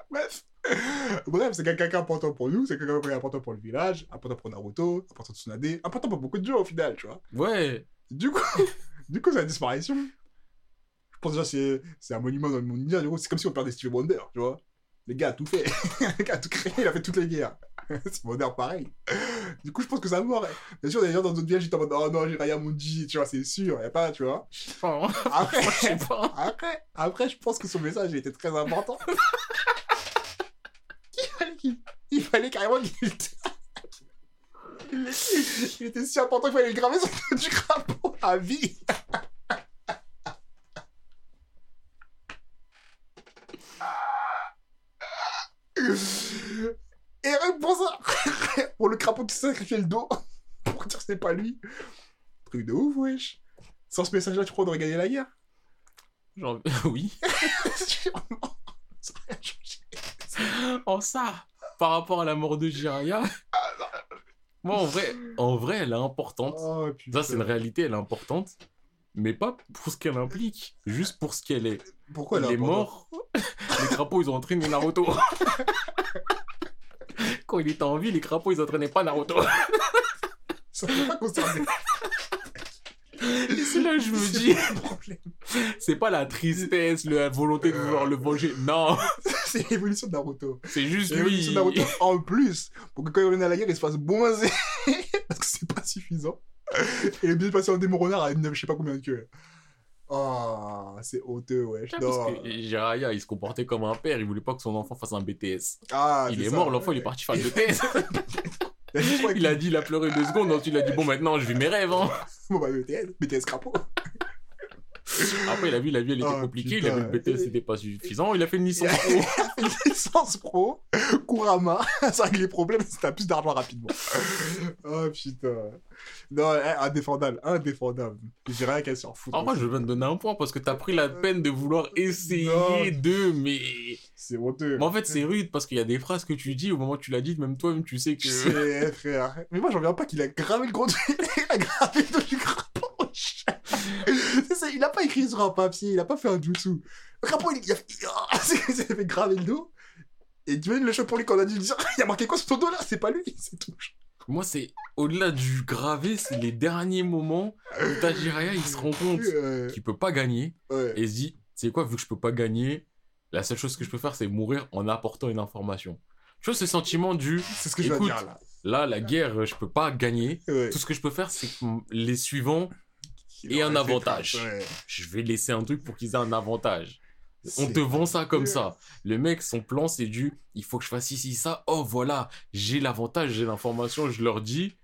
Speaker 1: Bref. Bref, c'est quelqu'un qui est important pour nous, c'est quelqu'un qui est important pour le village, important pour Naruto, important pour Tsunade, important pour beaucoup de gens au final, tu vois.
Speaker 2: Ouais.
Speaker 1: Du coup, du coup, sa disparition, je pense déjà c'est c'est un monument dans le monde coup, c'est comme si on perdait Steve Wonder, tu vois. Le gars a tout fait. le gars a tout créé, il a fait toutes les guerres. Steve Wonder, pareil. Du coup, je pense que ça mort. Bien sûr, il y a des gens dans d'autres villages qui étaient en mode Oh non, Jiraiya Mundi, tu vois, c'est sûr, il a pas, tu vois.
Speaker 2: Enfin,
Speaker 1: Après,
Speaker 2: je sais pas.
Speaker 1: après, après, je pense que son message était très important. il fallait qu'il. Il fallait carrément qu'il. il, il était si important qu'il fallait le graver sur le du crapaud à vie. Et rien que pour ça, pour le crapaud qui s'est sacrifié le dos, pour dire que c'est pas lui. Truc de ouf, wesh. Sans ce message-là, tu crois qu'on aurait gagné la guerre?
Speaker 2: Genre, oui.
Speaker 1: Sûrement. Ça aurait rien changé.
Speaker 2: Ça Par rapport à la mort de Jiraiya. Moi, en vrai, en vrai, elle est importante.
Speaker 1: Oh, putain.
Speaker 2: Ça, c'est une réalité, elle est importante. Mais pas pour ce qu'elle implique, juste pour ce qu'elle est.
Speaker 1: Pourquoi elle
Speaker 2: est mort. les crapauds, ils ont entraîné Naruto. Quand il était en vie, les crapauds, ils entraînaient pas Naruto.
Speaker 1: Ça peut pas concerner.
Speaker 2: Et c'est là que je me dis, c'est pas la tristesse, la volonté de vouloir le venger. Non,
Speaker 1: C'est l'évolution de Naruto.
Speaker 2: c'est juste lui.
Speaker 1: de Naruto en plus. Pour que quand il revienne à la guerre, il se fasse moins Parce que c'est pas suffisant. Et il est bien passé en démon renard à une- je sais pas combien de queues. Oh, c'est honteux, wesh.
Speaker 2: Parce
Speaker 1: Non.
Speaker 2: que Jiraiya, il se comportait comme un père, il voulait pas que son enfant fasse un BTS.
Speaker 1: Ah,
Speaker 2: il est mort, l'enfant, il est parti faire le BTS.
Speaker 1: Il a juste
Speaker 2: il a dit, il a pleuré deux secondes, ensuite il a dit, bon, maintenant, je vis mes rêves. Hein.
Speaker 1: Bon, bah, BTS, BTS crapaud.
Speaker 2: Après, il a vu, la vie, elle était
Speaker 1: Oh,
Speaker 2: compliquée, il a vu le BTS, c'était pas suffisant, il a fait une licence pro.
Speaker 1: Il a fait une licence pro, Kurama, ça règle les problèmes si t'as plus d'argent rapidement. Oh putain. Non, eh, indéfendable, indéfendable. J'ai rien qu'à s'en foutre.
Speaker 2: En vrai, je veux te donner un point parce que t'as pris la peine de vouloir essayer
Speaker 1: Non.
Speaker 2: de, mais.
Speaker 1: C'est honteux.
Speaker 2: Mais en fait, c'est rude parce qu'il y a des phrases que tu dis au moment où tu l'as dit, même toi-même, tu sais que.
Speaker 1: Sais, frère. Mais moi, j'en reviens pas qu'il a gravé le gros Il a gravé le dos du crapaud. Sur un papier, il a pas fait un jutsu. Le crapaud, il, il a, il fait graver le dos. Et tu imagines le pour lui quand on a dû dire il y a marqué quoi sur ton dos là? C'est pas lui, c'est tout.
Speaker 2: Moi, c'est au-delà du gravé, c'est les derniers moments où t'as Jiraiya, il se rend compte
Speaker 1: Euh,
Speaker 2: qu'il peut pas gagner
Speaker 1: ouais.
Speaker 2: et il se dit, c'est quoi, vu que je peux pas gagner, la seule chose que je peux faire, c'est mourir en apportant une information. Tu vois ce sentiment du
Speaker 1: C'est ce que je
Speaker 2: Écoute,
Speaker 1: dire là.
Speaker 2: là, la guerre, je peux pas gagner.
Speaker 1: Ouais.
Speaker 2: Tout ce que je peux faire, c'est que les suivants, et un avantage.
Speaker 1: ouais.
Speaker 2: je vais laisser un truc pour qu'ils aient un avantage. On te vend ça comme ça. Le mec, son plan, c'est du il faut que je fasse ici, ça. Oh, voilà, j'ai l'avantage, j'ai l'information, je leur dis.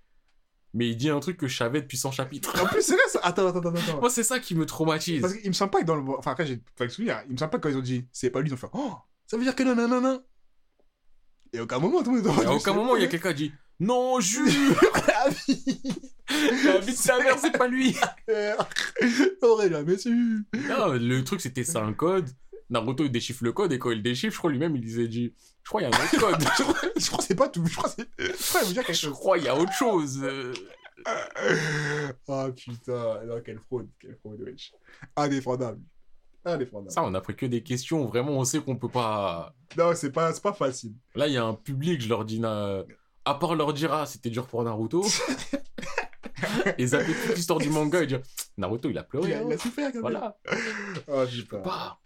Speaker 2: Mais il dit un truc que je savais depuis 100 chapitres.
Speaker 1: En plus, c'est vrai ça. Attends, attends, attends, attends.
Speaker 2: Moi, c'est ça qui me traumatise.
Speaker 1: Parce qu'il me semble pas que dans le. Enfin, après, j'ai pas le souvenir. Il me semble pas que quand ils ont dit c'est pas lui, ils ont fait Oh, ça veut dire que non, non, non, non. Et à aucun moment, tout le monde
Speaker 2: Et à aucun moment, il y a quelqu'un qui dit Non, jure La vie de sa mère, c'est pas lui
Speaker 1: T'aurais jamais su.
Speaker 2: Non, le truc, c'était c'est un code. Naruto, il déchiffre le code, et quand il déchiffre, je crois lui-même, il disait dit Je crois qu'il y a un autre code.
Speaker 1: Je crois, je crois que c'est pas tout. Je crois que c'est. Je crois qu'il veut dire quelque
Speaker 2: je crois qu'il y a autre chose.
Speaker 1: Ah putain, non, quelle fraude, quelle fraude, wesh. Indéfendable. Indéfendable.
Speaker 2: Ça, on a pris que des questions. Vraiment, on sait qu'on peut pas.
Speaker 1: Non, c'est pas, c'est pas facile.
Speaker 2: Là, il y a un public, je leur dis, na- à part leur dire, ah, c'était dur pour Naruto, et zapper toute l'histoire du manga et dire, Naruto, il a pleuré.
Speaker 1: Il a,
Speaker 2: hein.
Speaker 1: il a souffert quand même.
Speaker 2: Voilà.
Speaker 1: Oh putain.
Speaker 2: Pas.